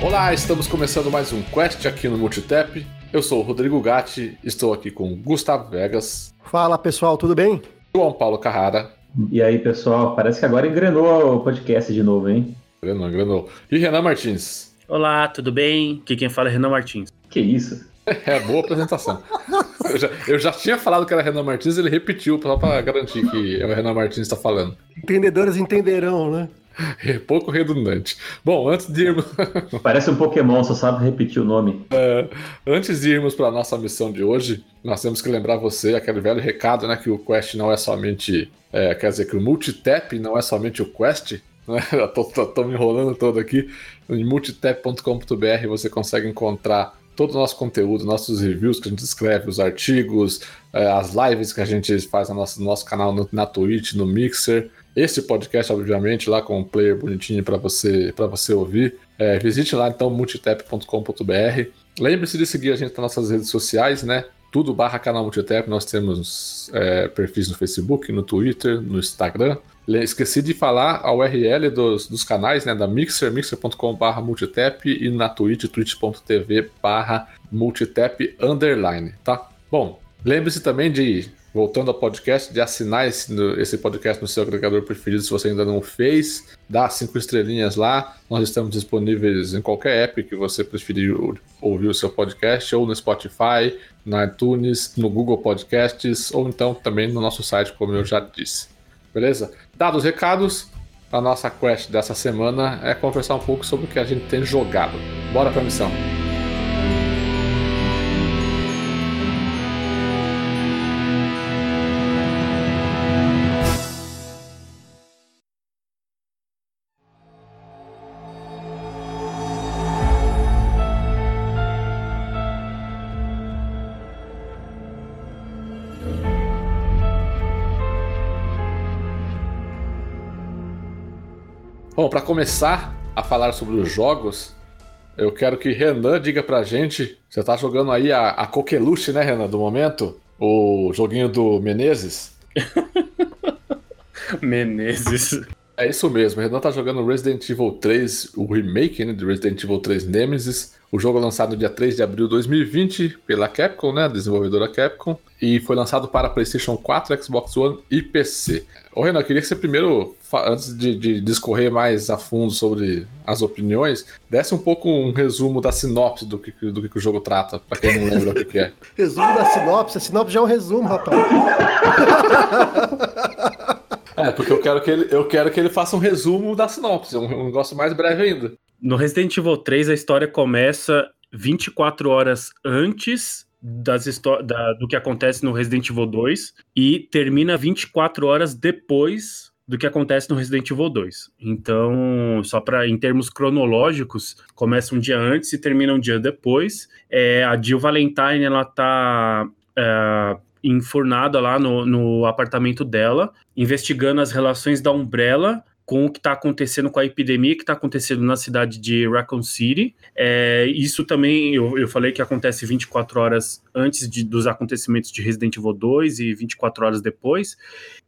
Olá, estamos começando mais um Quest aqui no Multitap. Eu sou o Rodrigo Gatti, estou aqui com Gustavo Vegas. Fala pessoal, tudo bem? João Paulo Carrara. E aí pessoal, parece que agora engrenou o podcast de novo, hein? Engrenou, engrenou. E Renan Martins. Olá, tudo bem? Aqui quem fala é Renan Martins. Que isso? É, boa apresentação. eu, já, eu, já, tinha falado que era Renan Martins, ele repetiu só para garantir que é o Renan Martins está falando. Entendedores entenderão, né? É pouco redundante. Bom, antes de irmos. Parece um Pokémon, só sabe repetir o nome. É, antes de irmos para a nossa missão de hoje, nós temos que lembrar você aquele velho recado, né? Que o Quest não é somente. É, quer dizer, que o Multitap não é somente o Quest. Né? Estou me enrolando todo aqui. Em multitap.com.br você consegue encontrar todo o nosso conteúdo, nossos reviews que a gente escreve, os artigos, é, as lives que a gente faz no nosso, no nosso canal no, na Twitch, no Mixer esse podcast, obviamente, lá com um player bonitinho para você, você ouvir. É, visite lá então multitap.com.br. Lembre-se de seguir a gente nas nossas redes sociais, né? Tudo barra canal Multitap. Nós temos é, perfis no Facebook, no Twitter, no Instagram. Esqueci de falar a URL dos, dos canais, né? Da Mixer, mixer.com barra multitap e na Twitch, twitch.tv barra multitap underline, tá? Bom, lembre-se também de voltando ao podcast, de assinar esse, esse podcast no seu agregador preferido se você ainda não fez. Dá cinco estrelinhas lá. Nós estamos disponíveis em qualquer app que você preferir ouvir o seu podcast, ou no Spotify, no iTunes, no Google Podcasts, ou então também no nosso site, como eu já disse. Beleza? Dados os recados, a nossa quest dessa semana é conversar um pouco sobre o que a gente tem jogado. Bora pra missão! Bom, para começar a falar sobre os jogos, eu quero que Renan diga pra gente. Você tá jogando aí a, a Coqueluche, né, Renan, do momento? O joguinho do Menezes? Menezes. É isso mesmo, o Renan tá jogando Resident Evil 3, o remake né, de Resident Evil 3 Nemesis. O jogo é lançado no dia 3 de abril de 2020 pela Capcom, né, desenvolvedora Capcom, e foi lançado para PlayStation 4, Xbox One e PC. Ô Renan, eu queria que você primeiro, antes de, de, discorrer mais a fundo sobre as opiniões, desse um pouco um resumo da sinopse do que, do que o jogo trata, para quem não lembra o que, é. resumo da sinopse? A sinopse já é um resumo, rapaz. É, porque eu quero que ele, eu quero que ele faça um resumo da sinopse, um, um negócio mais breve ainda. No Resident Evil 3, a história começa 24 horas antes das da, do que acontece no Resident Evil 2 e termina 24 horas depois do que acontece no Resident Evil 2. Então, só para em termos cronológicos, começa um dia antes e termina um dia depois. É, a Jill Valentine ela tá é, enfurnada lá no, no apartamento dela, investigando as relações da Umbrella com o que está acontecendo com a epidemia que está acontecendo na cidade de Raccoon City. É, isso também, eu, eu falei que acontece 24 horas antes de, dos acontecimentos de Resident Evil 2 e 24 horas depois.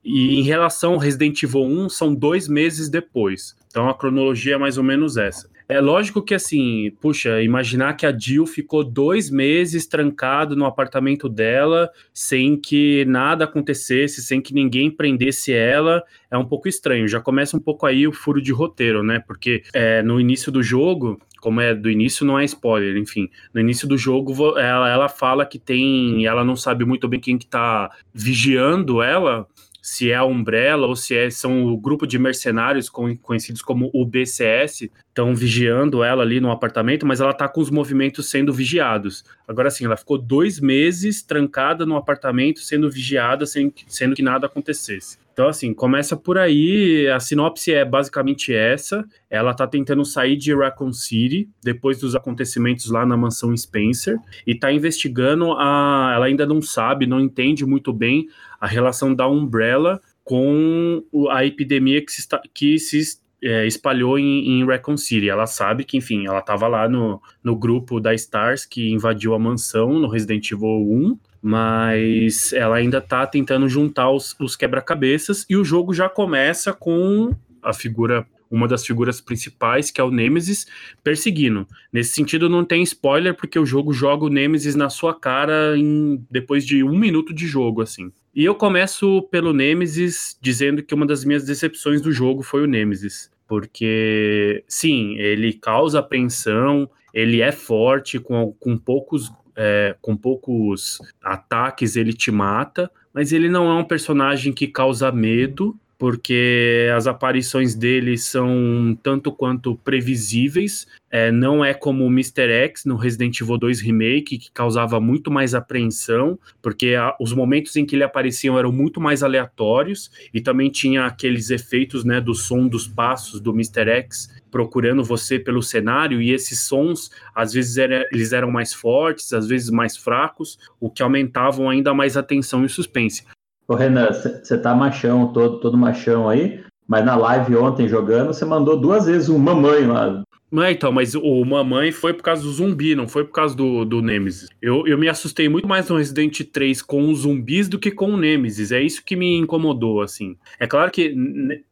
E em relação ao Resident Evil 1, são dois meses depois. Então a cronologia é mais ou menos essa. É lógico que, assim, puxa, imaginar que a Jill ficou dois meses trancado no apartamento dela, sem que nada acontecesse, sem que ninguém prendesse ela, é um pouco estranho. Já começa um pouco aí o furo de roteiro, né? Porque é, no início do jogo, como é do início, não é spoiler, enfim. No início do jogo, ela, ela fala que tem. Ela não sabe muito bem quem que tá vigiando ela se é a Umbrella ou se é, são o grupo de mercenários conhecidos como o BCS, estão vigiando ela ali no apartamento, mas ela está com os movimentos sendo vigiados. Agora sim, ela ficou dois meses trancada no apartamento sendo vigiada, sem, sendo que nada acontecesse. Então, assim, começa por aí. A sinopse é basicamente essa. Ela tá tentando sair de Raccoon City depois dos acontecimentos lá na mansão Spencer e tá investigando a. Ela ainda não sabe, não entende muito bem a relação da Umbrella com a epidemia que se, que se é, espalhou em, em Recon City. Ela sabe que, enfim, ela estava lá no, no grupo da Stars que invadiu a mansão no Resident Evil 1, mas ela ainda está tentando juntar os, os quebra-cabeças e o jogo já começa com a figura uma das figuras principais, que é o Nemesis, perseguindo. Nesse sentido, não tem spoiler, porque o jogo joga o Nemesis na sua cara em, depois de um minuto de jogo, assim. E eu começo pelo Nemesis, dizendo que uma das minhas decepções do jogo foi o Nemesis. Porque, sim, ele causa apreensão, ele é forte, com, com poucos é, com poucos ataques ele te mata, mas ele não é um personagem que causa medo porque as aparições dele são tanto quanto previsíveis. É, não é como o Mr. X no Resident Evil 2 Remake, que causava muito mais apreensão, porque a, os momentos em que ele apareciam eram muito mais aleatórios, e também tinha aqueles efeitos né, do som dos passos do Mr. X procurando você pelo cenário, e esses sons, às vezes, era, eles eram mais fortes, às vezes mais fracos, o que aumentavam ainda mais a tensão e o suspense. Ô Renan, você tá machão, todo, todo machão aí, mas na live ontem jogando, você mandou duas vezes um mamãe lá. Então, mas o mamãe foi por causa do zumbi, não foi por causa do, do Nemesis. Eu, eu me assustei muito mais no Resident 3 com os zumbis do que com o Nemesis. É isso que me incomodou, assim. É claro que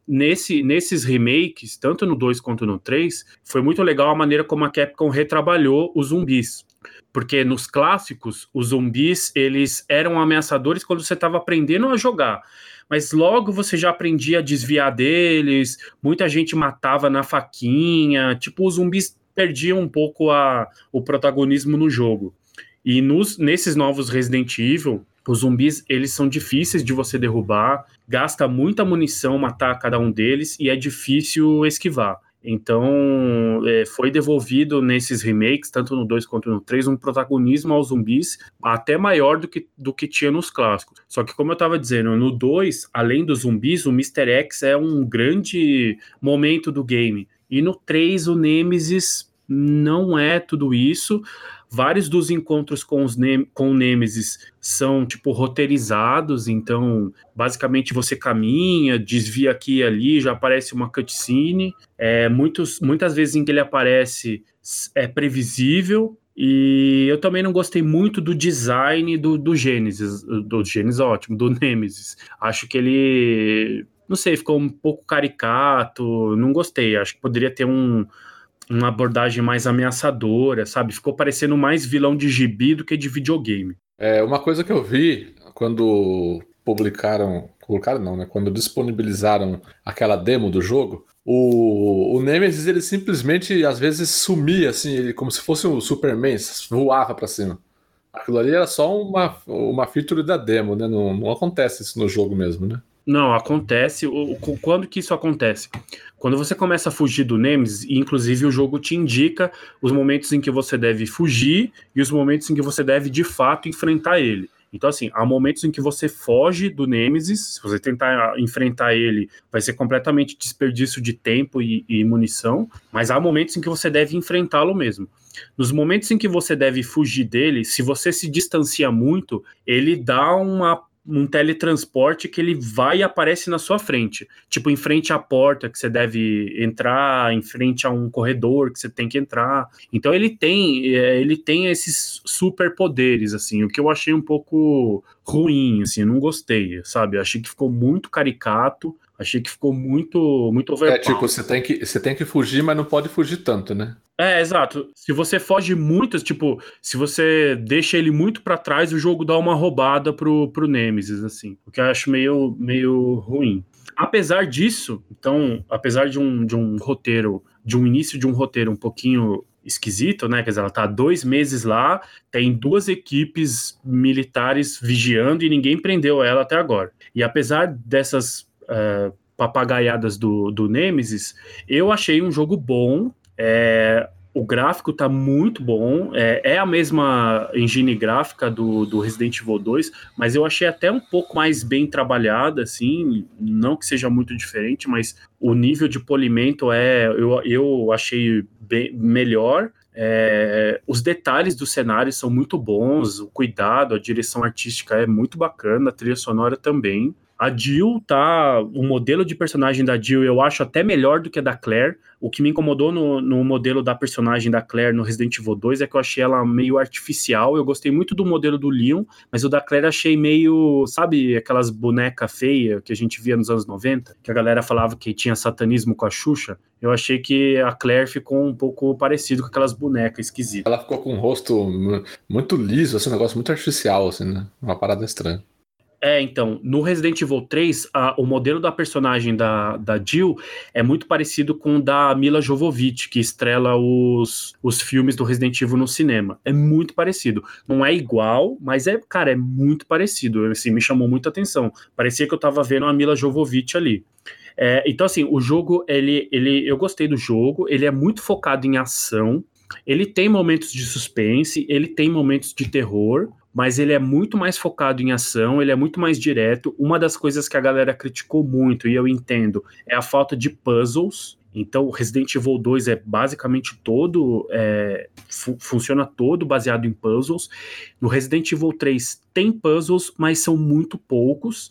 nesse, nesses remakes, tanto no 2 quanto no 3, foi muito legal a maneira como a Capcom retrabalhou os zumbis porque nos clássicos os zumbis eles eram ameaçadores quando você estava aprendendo a jogar, mas logo você já aprendia a desviar deles, muita gente matava na faquinha, tipo os zumbis perdiam um pouco a, o protagonismo no jogo. E nos, nesses novos Resident Evil, os zumbis eles são difíceis de você derrubar, gasta muita munição matar cada um deles e é difícil esquivar. Então, é, foi devolvido nesses remakes, tanto no 2 quanto no 3, um protagonismo aos zumbis até maior do que, do que tinha nos clássicos. Só que, como eu estava dizendo, no 2, além dos zumbis, o Mr. X é um grande momento do game. E no 3, o Nemesis não é tudo isso. Vários dos encontros com, os ne com o Nemesis são, tipo, roteirizados, então, basicamente, você caminha, desvia aqui e ali, já aparece uma cutscene. É, muitos, muitas vezes em que ele aparece é previsível, e eu também não gostei muito do design do, do Gênesis, do Gênesis ótimo, do Nemesis. Acho que ele, não sei, ficou um pouco caricato, não gostei. Acho que poderia ter um, uma abordagem mais ameaçadora, sabe? Ficou parecendo mais vilão de gibi do que de videogame. É, uma coisa que eu vi quando publicaram, publicaram não, né? Quando disponibilizaram aquela demo do jogo, o, o Nemesis ele simplesmente às vezes sumia assim, ele, como se fosse um Superman, voava para cima. Aquilo ali era só uma, uma feature da demo, né? Não, não acontece isso no jogo mesmo, né? Não, acontece. O, quando que isso acontece? Quando você começa a fugir do Nemesis, inclusive o jogo te indica os momentos em que você deve fugir e os momentos em que você deve de fato enfrentar ele. Então, assim, há momentos em que você foge do Nemesis, se você tentar enfrentar ele, vai ser completamente desperdício de tempo e, e munição, mas há momentos em que você deve enfrentá-lo mesmo. Nos momentos em que você deve fugir dele, se você se distancia muito, ele dá uma um teletransporte que ele vai e aparece na sua frente. Tipo, em frente à porta que você deve entrar, em frente a um corredor que você tem que entrar. Então ele tem, é, ele tem esses superpoderes, assim, o que eu achei um pouco ruim, assim, não gostei, sabe? achei que ficou muito caricato. Achei que ficou muito, muito overpower. É, tipo, você tem, que, você tem que fugir, mas não pode fugir tanto, né? É, exato. Se você foge muito, tipo, se você deixa ele muito para trás, o jogo dá uma roubada pro, pro Nemesis, assim. O que eu acho meio, meio ruim. Apesar disso, então, apesar de um, de um roteiro, de um início de um roteiro um pouquinho esquisito, né? Quer dizer, ela tá há dois meses lá, tem duas equipes militares vigiando e ninguém prendeu ela até agora. E apesar dessas uh, papagaiadas do, do Nemesis, eu achei um jogo bom. É, o gráfico tá muito bom. É, é, a mesma engine gráfica do, do Resident Evil 2, mas eu achei até um pouco mais bem trabalhada, assim. Não que seja muito diferente, mas o nível de polimento é. Eu, eu achei bem, melhor. É, os detalhes do cenário são muito bons, o cuidado, a direção artística é muito bacana, a trilha sonora também. A Jill tá. O modelo de personagem da Jill eu acho até melhor do que a da Claire. O que me incomodou no, no modelo da personagem da Claire no Resident Evil 2 é que eu achei ela meio artificial. Eu gostei muito do modelo do Leon, mas o da Claire achei meio. Sabe aquelas bonecas feias que a gente via nos anos 90? Que a galera falava que tinha satanismo com a Xuxa? Eu achei que a Claire ficou um pouco parecido com aquelas bonecas esquisitas. Ela ficou com um rosto muito liso, assim, um negócio muito artificial, assim, né? Uma parada estranha. É, então, no Resident Evil 3, a, o modelo da personagem da, da Jill é muito parecido com o da Mila Jovovich, que estrela os, os filmes do Resident Evil no cinema. É muito parecido. Não é igual, mas é, cara, é muito parecido. Assim, me chamou muita atenção. Parecia que eu tava vendo a Mila Jovovich ali. É, então, assim, o jogo, ele, ele, eu gostei do jogo, ele é muito focado em ação, ele tem momentos de suspense, ele tem momentos de terror, mas ele é muito mais focado em ação, ele é muito mais direto. Uma das coisas que a galera criticou muito, e eu entendo, é a falta de puzzles. Então, o Resident Evil 2 é basicamente todo, é, fu funciona todo baseado em puzzles. No Resident Evil 3 tem puzzles, mas são muito poucos.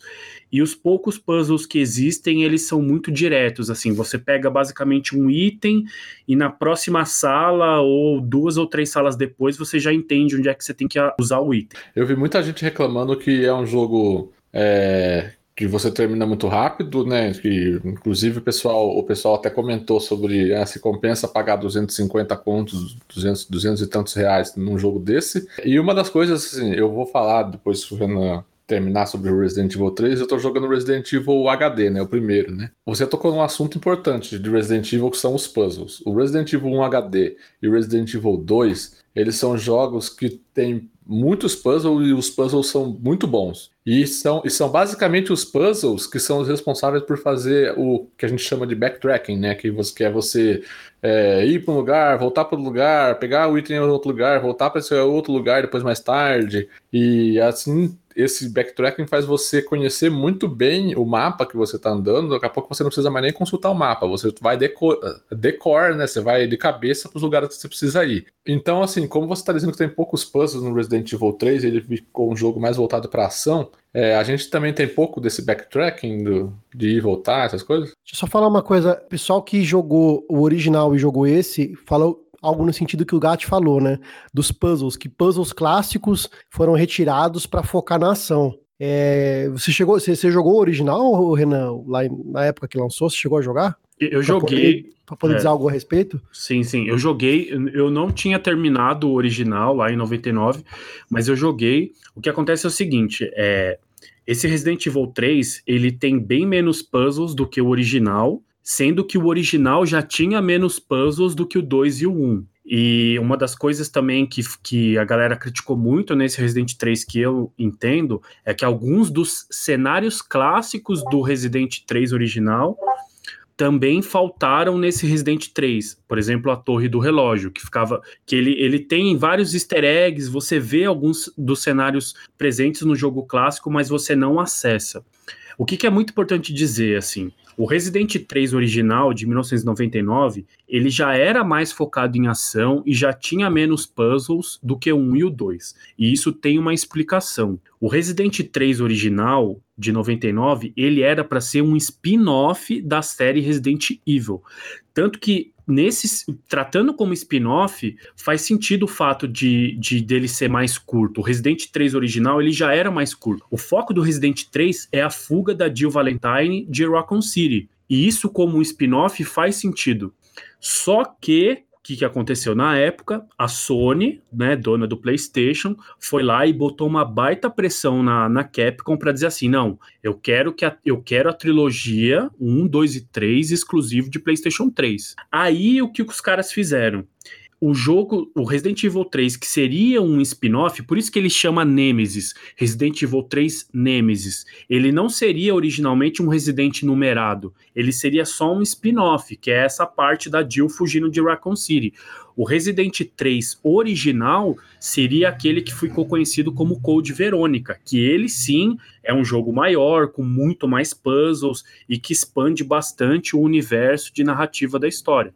E os poucos puzzles que existem, eles são muito diretos. Assim, você pega basicamente um item e na próxima sala, ou duas ou três salas depois, você já entende onde é que você tem que usar o item. Eu vi muita gente reclamando que é um jogo é, que você termina muito rápido, né? Que inclusive o pessoal, o pessoal até comentou sobre ah, se compensa pagar 250 contos, 200, 200 e tantos reais num jogo desse. E uma das coisas, assim, eu vou falar depois se o Renan terminar sobre o Resident Evil 3, eu tô jogando Resident Evil HD, né? O primeiro, né? Você tocou num assunto importante de Resident Evil que são os puzzles. O Resident Evil 1 HD e o Resident Evil 2, eles são jogos que têm muitos puzzles e os puzzles são muito bons. E são, e são basicamente os puzzles que são os responsáveis por fazer o que a gente chama de backtracking, né? Que, você, é você é, ir para um lugar, voltar para o lugar, pegar o item em outro lugar, voltar para esse outro lugar depois mais tarde. E assim esse backtracking faz você conhecer muito bem o mapa que você está andando. Daqui a pouco você não precisa mais nem consultar o mapa. Você vai decor, decor né? Você vai de cabeça para os lugares que você precisa ir. Então, assim, como você está dizendo que tem poucos puzzles no Resident Evil 3, ele ficou um jogo mais voltado para ação. É, a gente também tem pouco desse backtracking do, de ir voltar, essas coisas? Deixa eu só falar uma coisa. O pessoal que jogou o original e jogou esse, falou algo no sentido que o Gat falou, né? Dos puzzles, que puzzles clássicos foram retirados para focar na ação. É, você chegou, você, você, jogou o original, Renan, lá na época que lançou? Você chegou a jogar? Eu pra joguei. Para poder é, dizer algo a respeito? Sim, sim. Eu joguei. Eu não tinha terminado o original lá em 99, mas eu joguei. O que acontece é o seguinte: é, esse Resident Evil 3 ele tem bem menos puzzles do que o original sendo que o original já tinha menos puzzles do que o 2 e o 1. E uma das coisas também que, que a galera criticou muito nesse Resident 3 que eu entendo é que alguns dos cenários clássicos do Resident 3 original também faltaram nesse Resident 3. Por exemplo, a Torre do Relógio, que ficava. que ele, ele tem vários easter eggs, você vê alguns dos cenários presentes no jogo clássico, mas você não acessa. O que, que é muito importante dizer, assim, o Resident 3 original, de 1999, ele já era mais focado em ação e já tinha menos puzzles do que o 1 e o 2. E isso tem uma explicação. O Resident 3 original, de 99, ele era para ser um spin-off da série Resident Evil. Tanto que nesse tratando como spin-off, faz sentido o fato de, de dele ser mais curto. O Resident 3 original, ele já era mais curto. O foco do Resident 3 é a fuga da Jill Valentine de Raccoon City. E isso como um spin-off faz sentido. Só que que, que aconteceu na época? A Sony, né, dona do PlayStation, foi lá e botou uma baita pressão na, na Capcom para dizer assim: não, eu quero que a, eu quero a trilogia 1, 2 e 3 exclusivo de PlayStation 3. Aí o que os caras fizeram? O jogo, o Resident Evil 3, que seria um spin-off, por isso que ele chama Nemesis, Resident Evil 3 Nemesis. Ele não seria originalmente um Resident numerado, ele seria só um spin-off, que é essa parte da Jill fugindo de Raccoon City. O Resident 3 original seria aquele que ficou conhecido como Code Verônica, que ele sim é um jogo maior, com muito mais puzzles e que expande bastante o universo de narrativa da história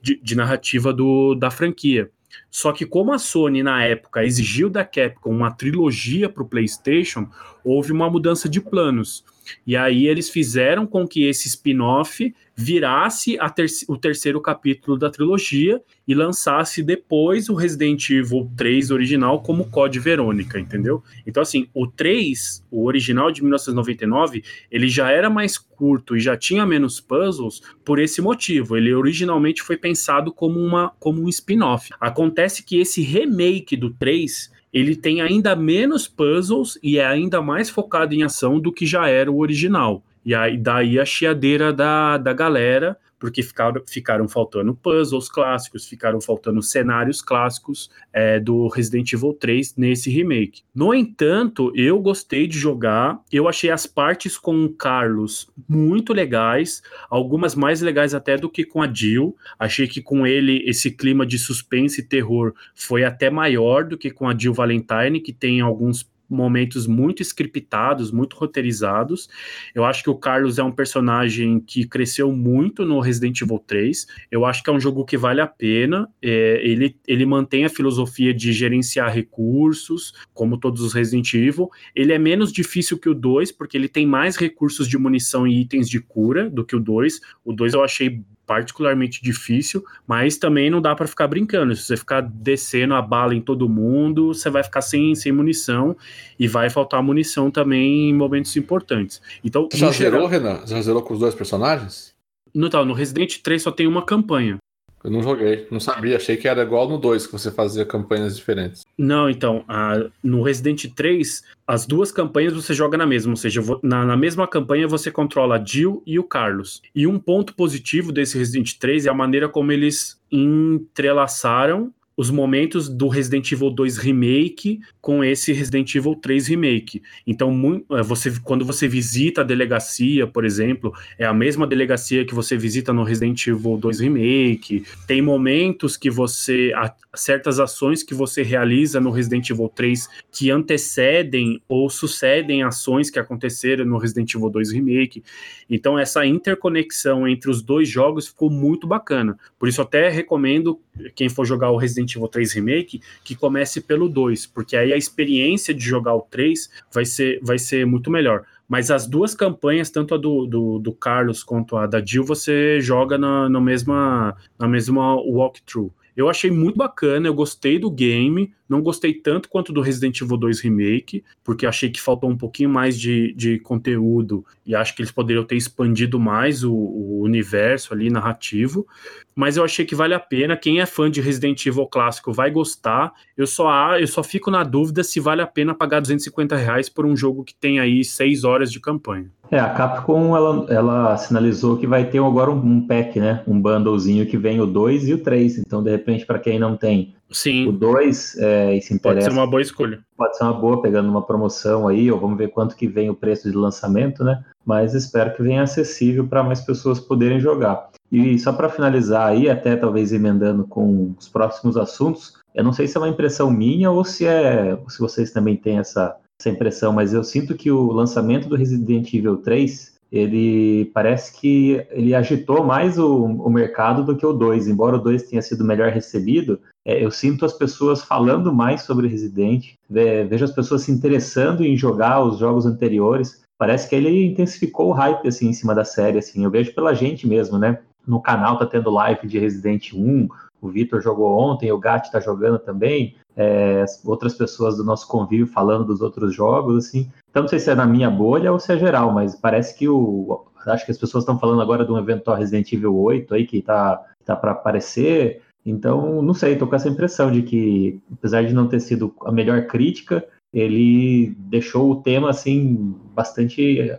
de, de narrativa do, da franquia. Só que como a Sony na época exigiu da Capcom uma trilogia para o PlayStation, houve uma mudança de planos. E aí eles fizeram com que esse spin-off virasse ter o terceiro capítulo da trilogia e lançasse depois o Resident Evil 3 original como Code Verônica, entendeu? Então, assim, o 3, o original de 1999, ele já era mais curto e já tinha menos puzzles por esse motivo. Ele originalmente foi pensado como, uma, como um spin-off. Acontece que esse remake do 3 ele tem ainda menos puzzles e é ainda mais focado em ação do que já era o original. E aí daí a chiadeira da, da galera, porque ficaram, ficaram faltando puzzles clássicos, ficaram faltando cenários clássicos é, do Resident Evil 3 nesse remake. No entanto, eu gostei de jogar, eu achei as partes com o Carlos muito legais, algumas mais legais até do que com a Jill. Achei que com ele esse clima de suspense e terror foi até maior do que com a Jill Valentine, que tem alguns momentos muito scriptados, muito roteirizados. Eu acho que o Carlos é um personagem que cresceu muito no Resident Evil 3. Eu acho que é um jogo que vale a pena. É, ele, ele mantém a filosofia de gerenciar recursos, como todos os Resident Evil. Ele é menos difícil que o 2, porque ele tem mais recursos de munição e itens de cura do que o 2. O 2 eu achei particularmente difícil, mas também não dá para ficar brincando. Se você ficar descendo a bala em todo mundo, você vai ficar sem, sem munição e vai faltar munição também em momentos importantes. Então, já zerou, Renan? Já zerou com os dois personagens? No, tal, no Resident 3 só tem uma campanha. Eu não joguei, não sabia, achei que era igual no 2, que você fazia campanhas diferentes. Não, então, a, no Resident 3, as duas campanhas você joga na mesma, ou seja, na, na, mesma campanha você controla a Jill e o Carlos. E um ponto positivo desse Resident 3 é a maneira como eles entrelaçaram os momentos do Resident Evil 2 Remake com esse Resident Evil 3 Remake. Então, é, você, quando você visita a delegacia, por exemplo, é a mesma delegacia que você visita no Resident Evil 2 Remake. Tem momentos que você. certas ações que você realiza no Resident Evil 3 que antecedem ou sucedem ações que aconteceram no Resident Evil 2 Remake. Então, essa interconexão entre os dois jogos ficou muito bacana. Por isso, até recomendo quem for jogar o Resident Evil 3 Remake, que comece pelo 2, porque aí a experiência de jogar o 3 vai ser, vai ser muito melhor. Mas as duas campanhas, tanto a do, do, do Carlos quanto a da Jill, você joga na, na, mesma, na mesma walkthrough. Eu achei muito bacana, eu gostei do game, não gostei tanto quanto do Resident Evil 2 Remake, porque achei que faltou um pouquinho mais de, de conteúdo e acho que eles poderiam ter expandido mais o, o universo ali narrativo. Mas eu achei que vale a pena. Quem é fã de Resident Evil clássico vai gostar. Eu só, eu só fico na dúvida se vale a pena pagar 250 reais por um jogo que tem aí 6 horas de campanha. É, a Capcom ela, ela sinalizou que vai ter agora um, um pack, né? Um bundlezinho que vem o 2 e o 3. Então, de repente, para quem não tem Sim. o 2 é, e se interessa. Pode ser uma boa escolha. Pode ser uma boa, pegando uma promoção aí, ou vamos ver quanto que vem o preço de lançamento, né? Mas espero que venha acessível para mais pessoas poderem jogar. E só para finalizar aí, até talvez emendando com os próximos assuntos, eu não sei se é uma impressão minha ou se é se vocês também têm essa, essa impressão, mas eu sinto que o lançamento do Resident Evil 3 ele parece que ele agitou mais o, o mercado do que o 2. Embora o 2 tenha sido melhor recebido, é, eu sinto as pessoas falando mais sobre Resident, vejo as pessoas se interessando em jogar os jogos anteriores. Parece que ele intensificou o hype assim, em cima da série. Assim. Eu vejo pela gente mesmo, né? No canal tá tendo live de Resident 1, o Vitor jogou ontem, o Gat tá jogando também, é, outras pessoas do nosso convívio falando dos outros jogos, assim. Então não sei se é na minha bolha ou se é geral, mas parece que o. Acho que as pessoas estão falando agora de um eventual Resident Evil 8 aí que tá, tá para aparecer. Então, não sei, tô com essa impressão de que, apesar de não ter sido a melhor crítica, ele deixou o tema assim bastante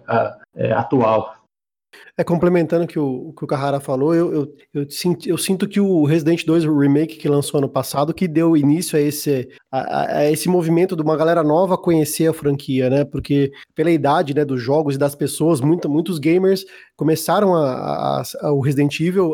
é, atual. É, complementando que o, que o Carrara falou, eu, eu, eu, sinto, eu sinto que o Resident 2 Remake que lançou ano passado, que deu início a esse, a, a, esse movimento de uma galera nova conhecer a franquia, né? Porque pela idade né, dos jogos e das pessoas, muito, muitos gamers começaram a, a, o Resident Evil,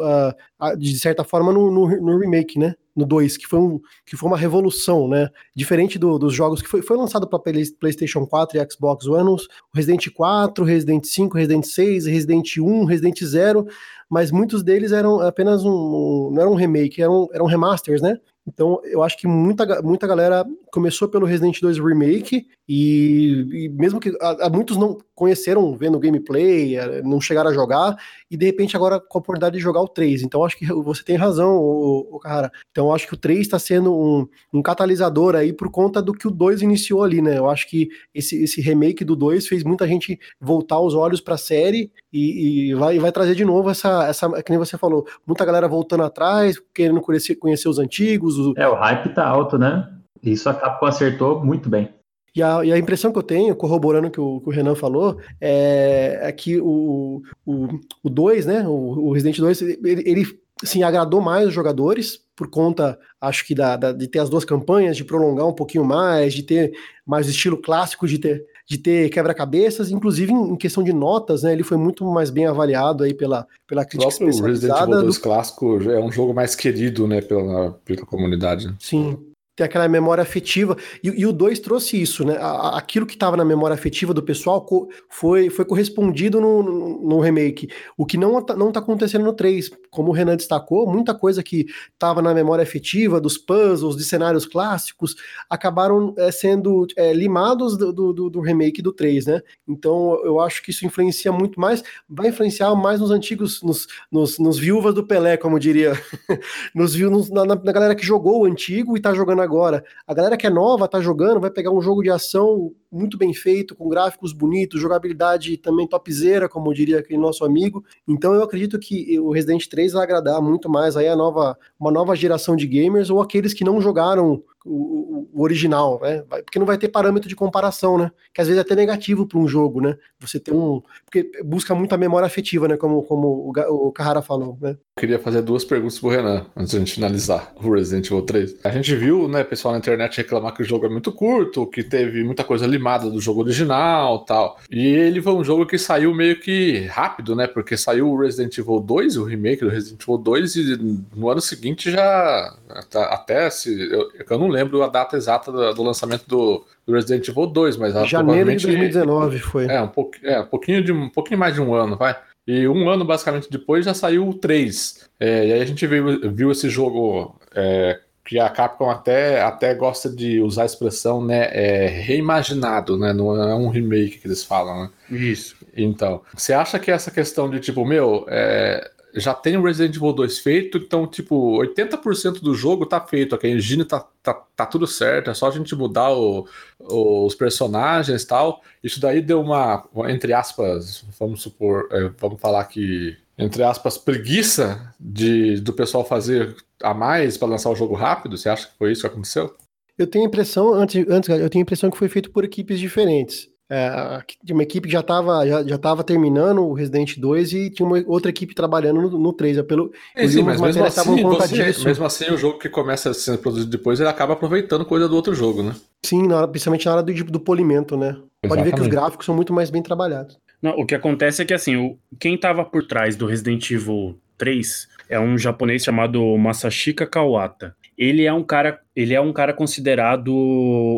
de certa forma, no, no, no remake, né? no 2, que foi, um, que foi uma revolução, né? Diferente do, dos jogos que foi, foi lançado para PlayStation 4 e Xbox One, o Resident 4, Resident 5, Resident 6, Resident 1, Resident 0, mas muitos deles eram apenas um. não eram um remake, eram, eram remasters, né? Então, eu acho que muita, muita galera começou pelo Resident 2 Remake e, e mesmo que a, a muitos não conheceram vendo gameplay, é, não chegaram a jogar, e de repente agora com a oportunidade de jogar o 3. Então acho que você tem razão, o, o cara. Então acho que o 3 está sendo um, um, catalisador aí por conta do que o 2 iniciou ali, né? Eu acho que esse, esse remake do 2 fez muita gente voltar os olhos para a série e, e, vai, vai trazer de novo essa, essa, que nem você falou, muita galera voltando atrás, querendo conhecer, conhecer os antigos. O... É, o hype tá alto, né? Isso a Capcom acertou muito bem. E a, e a, impressão que eu tenho, corroborando o que o, que o Renan falou, é, é que o 2, o, dois, né, o, o Resident 2, ele, ele assim, agradou mais os jogadores, por conta, acho que, da, da, de ter as duas campanhas, de prolongar um pouquinho mais, de ter mais estilo clássico, de ter, de ter quebra-cabeças, inclusive em, questão de notas, né, ele foi muito mais bem avaliado aí pela, pela crítica o Resident Evil 2 do... clássico é um jogo mais querido, né, pela, pela comunidade. Sim, ter aquela memória afetiva. E, e o 2 trouxe isso, né? aquilo que estava na memória afetiva do pessoal foi, foi correspondido no, no, no, remake. O que não, não tá acontecendo no 3. Como o Renan destacou, muita coisa que estava na memória afetiva, dos puzzles, de cenários clássicos, acabaram é, sendo é, limados do, do, do, remake do 3, né? Então eu acho que isso influencia muito mais, vai influenciar mais nos antigos, nos, nos, nos viúvas do Pelé, como diria. nos, nos na, na galera que jogou o antigo e tá jogando agora. A galera que é nova, tá jogando, vai pegar um jogo de ação muito bem feito, com gráficos bonitos, jogabilidade também topzera, como diria aquele nosso amigo. Então eu acredito que o Resident 3 vai agradar muito mais aí a nova, uma nova geração de gamers ou aqueles que não jogaram o, original, né? Porque não vai ter parâmetro de comparação, né? Que às vezes é até negativo para um jogo, né? Você tem um. Porque busca muita memória afetiva, né? Como, como o, o Carrara falou, né? Eu queria fazer duas perguntas pro Renan, antes de a gente finalizar o Resident Evil 3. A gente viu, né, pessoal na internet reclamar que o jogo é muito curto, que teve muita coisa limada do jogo original tal. E ele foi um jogo que saiu meio que rápido, né? Porque saiu o Resident Evil 2, o remake do Resident Evil 2, e no ano seguinte já. Até se. Eu, eu não lembro a data exata do, do lançamento do, do, Resident Evil 2, mas Janeiro de 2019 foi. É, um, pouco, é, um pouquinho de um pouquinho mais de um ano, vai. E um ano basicamente depois já saiu o 3. É, e aí a gente viu, viu esse jogo é, que a Capcom até, até gosta de usar a expressão né, é, reimaginado, né? Não é um remake que eles falam, né? Isso. Então, você acha que essa questão de tipo, meu, é, já tem o Resident Evil 2 feito, então, tipo, 80% do jogo tá feito, a engine tá, tá, tá tudo certo, é só a gente mudar o, o, os personagens e tal. Isso daí deu uma, entre aspas, vamos supor, é, vamos falar que, entre aspas, preguiça de, do pessoal fazer a mais para lançar o jogo rápido? Você acha que foi isso que aconteceu? Eu tenho a impressão, antes, antes eu tenho a impressão que foi feito por equipes diferentes. É, uma equipe já estava já, já tava terminando o Resident 2 e tinha uma outra equipe trabalhando no, no 3. É pelo, é, sim, mas mesmo assim, você, mesmo assim, o jogo que começa sendo produzido depois, ele acaba aproveitando coisa do outro jogo, né? Sim, na hora, principalmente na hora do, do polimento, né? Exatamente. Pode ver que os gráficos são muito mais bem trabalhados. Não, o que acontece é que assim, o, quem estava por trás do Resident Evil 3 é um japonês chamado Masashika Kawata ele é um cara, ele é um cara considerado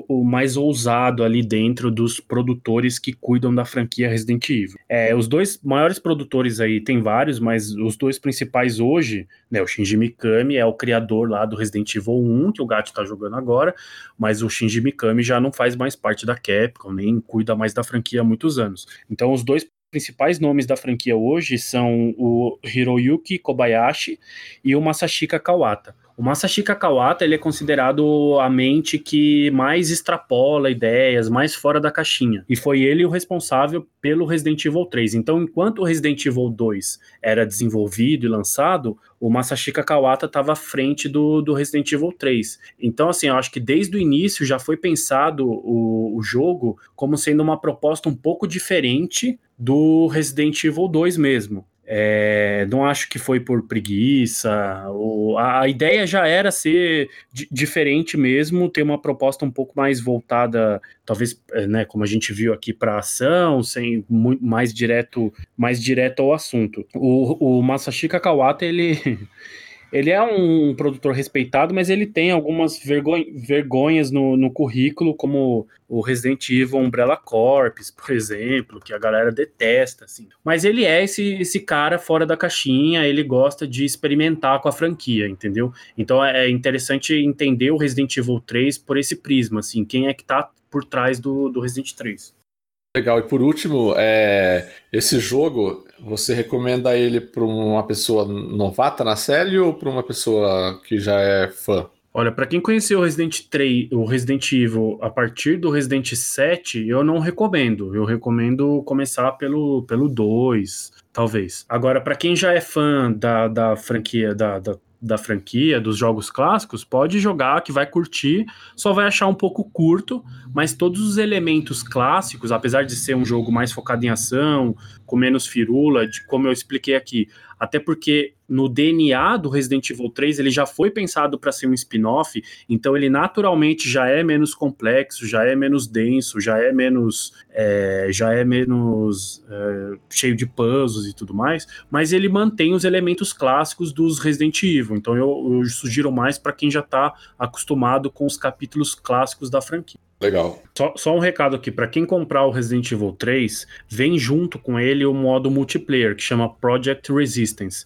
o mais ousado ali dentro dos produtores que cuidam da franquia Resident Evil. É, os dois maiores produtores aí, tem vários, mas os dois principais hoje, né, o Shinji Mikami é o criador lá do Resident Evil 1, que o Gato tá jogando agora, mas o Shinji Mikami já não faz mais parte da Capcom, nem cuida mais da franquia há muitos anos. Então os dois principais nomes da franquia hoje são o Hiroyuki Kobayashi e o Masashika Kawata. O Masashika Kawata ele é considerado a mente que mais extrapola ideias, mais fora da caixinha. E foi ele o responsável pelo Resident Evil 3. Então, enquanto o Resident Evil 2 era desenvolvido e lançado, o Masashika Kawata estava à frente do, do Resident Evil 3. Então, assim, eu acho que desde o início já foi pensado o, o jogo como sendo uma proposta um pouco diferente do Resident Evil 2 mesmo. É, não acho que foi por preguiça. Ou, a, a, ideia já era ser diferente mesmo, ter uma proposta um pouco mais voltada, talvez, é, né, como a gente viu aqui, para ação, sem mais direto, mais direto ao assunto. O, o Masashika Kawata ele ele é um produtor respeitado, mas ele tem algumas vergonhas no, no currículo, como o Resident Evil Umbrella Corps, por exemplo, que a galera detesta, assim. Mas ele é esse, esse cara fora da caixinha, ele gosta de experimentar com a franquia, entendeu? Então é interessante entender o Resident Evil 3 por esse prisma, assim, quem é que tá por trás do, do Resident 3. Legal. E por último, é, esse jogo, você recomenda ele para uma pessoa novata na série ou para uma pessoa que já é fã? Olha, para quem conheceu o Resident 3, o Resident Evil a partir do Resident 7, eu não recomendo. Eu recomendo começar pelo, pelo 2, talvez. Agora, para quem já é fã da, da franquia, da, da da franquia, dos jogos clássicos, pode jogar que vai curtir, só vai achar um pouco curto, mas todos os elementos clássicos, apesar de ser um jogo mais focado em ação, com menos firula, de como eu expliquei aqui, até porque no DNA do Resident Evil 3 ele já foi pensado para ser um spin-off, então ele naturalmente já é menos complexo, já é menos denso, já é menos é, já é menos é, cheio de puzzles e tudo mais, mas ele mantém os elementos clássicos dos Resident Evil. Então eu, eu sugiro mais para quem já está acostumado com os capítulos clássicos da franquia. Legal. Só, só, um recado aqui, para quem comprar o Resident Evil 3, vem junto com ele o modo multiplayer, que chama Project Resistance,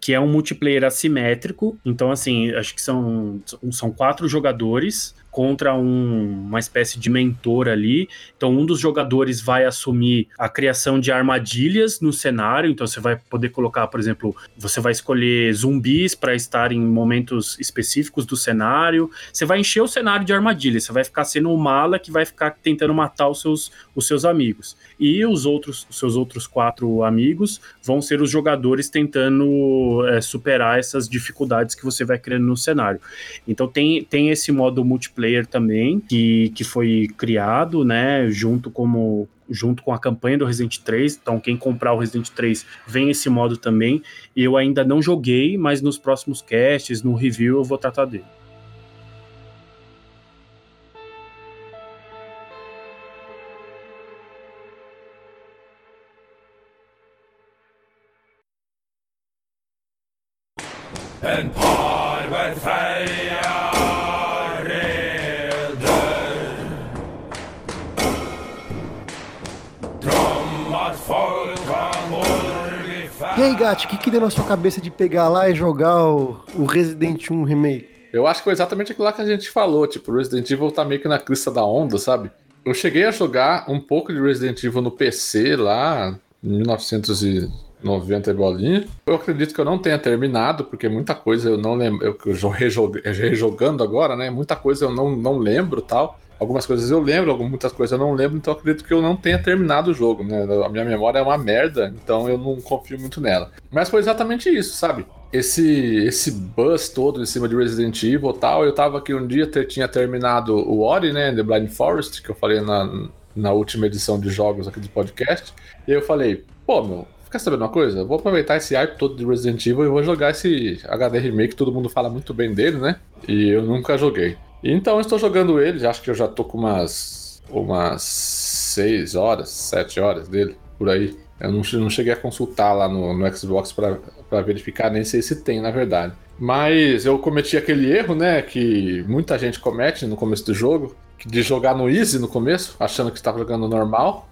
que é um multiplayer assimétrico. Então, assim, acho que são, são quatro jogadores contra um, uma espécie de mentor ali. Então, um dos jogadores vai assumir a criação de armadilhas no cenário. Então, você vai poder colocar, por exemplo, você vai escolher zumbis para estar em momentos específicos do cenário. Você vai encher o cenário de armadilhas. Você vai ficar sendo um mala que vai ficar tentando matar os seus, os seus amigos. E os outros, os seus outros quatro amigos vão ser os jogadores tentando é, superar essas dificuldades que você vai criando no cenário. Então, tem, tem esse modo multiplayer também, que, que foi criado, né, junto como junto com a campanha do Resident 3. Então, quem comprar o Resident 3 vem esse modo também. Eu ainda não joguei, mas nos próximos casts, no review, eu vou tratar dele. Gatti, o que, que deu na sua cabeça de pegar lá e jogar o, o Resident 1 Remake? Eu acho que foi exatamente aquilo lá que a gente falou, tipo, o Resident Evil tá meio que na crista da onda, sabe? Eu cheguei a jogar um pouco de Resident Evil no PC lá, em 1990 e bolinha. Eu acredito que eu não tenha terminado, porque muita coisa eu não lembro, eu, eu rejogando agora, né? Muita coisa eu não, não lembro tal. Algumas coisas eu lembro, muitas coisas eu não lembro, então acredito que eu não tenha terminado o jogo, né? A minha memória é uma merda, então eu não confio muito nela. Mas foi exatamente isso, sabe? Esse, esse buzz todo em cima de Resident Evil e tal, eu tava aqui um dia, ter, tinha terminado o Ori, né? The Blind Forest, que eu falei na, na última edição de jogos aqui do podcast. E eu falei, pô, meu, Fica sabendo uma coisa? Vou aproveitar esse hype todo de Resident Evil e vou jogar esse HD Remake, todo mundo fala muito bem dele, né? E eu nunca joguei. Então estou jogando ele, acho que eu já tô com umas umas 6 horas, 7 horas dele, por aí. Eu não, não cheguei a consultar lá no, no Xbox para verificar, nem sei se tem, na verdade. Mas eu cometi aquele erro, né, que muita gente comete no começo do jogo, de jogar no Easy no começo, achando que estava jogando normal.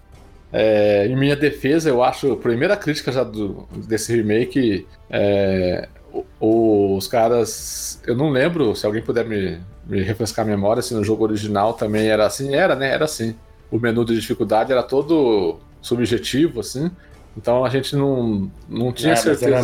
É, em minha defesa, eu acho, a primeira crítica já do, desse remake, é, os caras. Eu não lembro, se alguém puder me, me refrescar a memória, se no jogo original também era assim. Era, né? Era assim. O menu de dificuldade era todo subjetivo, assim. Então a gente não, não tinha é, certeza.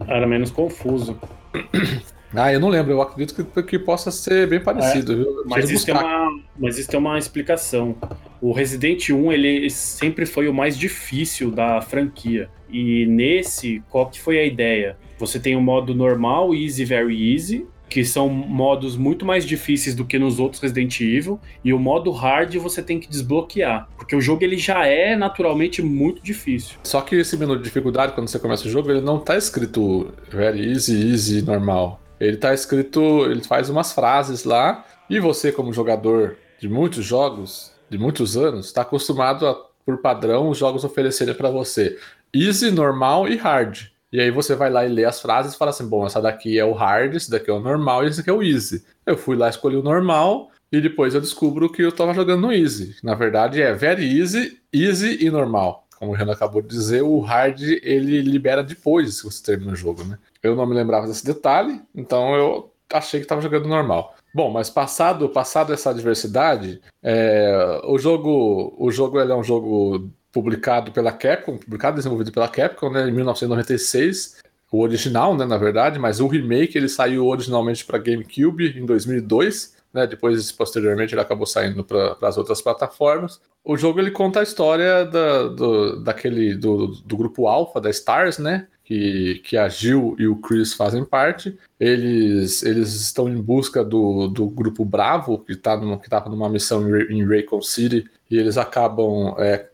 Era, era, menos confuso. Ah, eu não lembro, eu acredito que, que possa ser bem parecido, é, viu? Mas isso, tem uma, mas isso tem uma explicação. O Resident 1 ele sempre foi o mais difícil da franquia. E nesse, qual que foi a ideia? Você tem o modo normal, easy, very easy, que são modos muito mais difíceis do que nos outros Resident Evil, e o modo hard você tem que desbloquear, porque o jogo ele já é naturalmente muito difícil. Só que esse menu de dificuldade quando você começa o jogo, ele não tá escrito very easy, easy, normal. Ele tá escrito, ele faz umas frases lá, e você como jogador de muitos jogos, de muitos anos, está acostumado a por padrão os jogos oferecerem para você easy, normal e hard. E aí você vai lá e lê as frases e fala assim: bom, essa daqui é o hard, esse daqui é o normal e esse aqui é o easy. Eu fui lá, escolhi o normal e depois eu descubro que eu tava jogando no easy. Na verdade é very easy, easy e normal. Como o Renan acabou de dizer, o hard ele libera depois que você termina o jogo, né? Eu não me lembrava desse detalhe, então eu achei que estava jogando normal. Bom, mas passado, passado essa diversidade, é, o jogo, o jogo é um jogo publicado pela Capcom, publicado e desenvolvido pela Capcom, né, em 1996, o original, né, na verdade, mas o remake ele saiu originalmente para GameCube em 2002, né, depois posteriormente ele acabou saindo para as outras plataformas. O jogo ele conta a história da, do, daquele do, do grupo Alpha da Stars, né, que, que a Jill e o Chris fazem parte. Eles, eles estão em busca do, do grupo Bravo, que está que tava numa missão em Raycon City, e eles acabam é,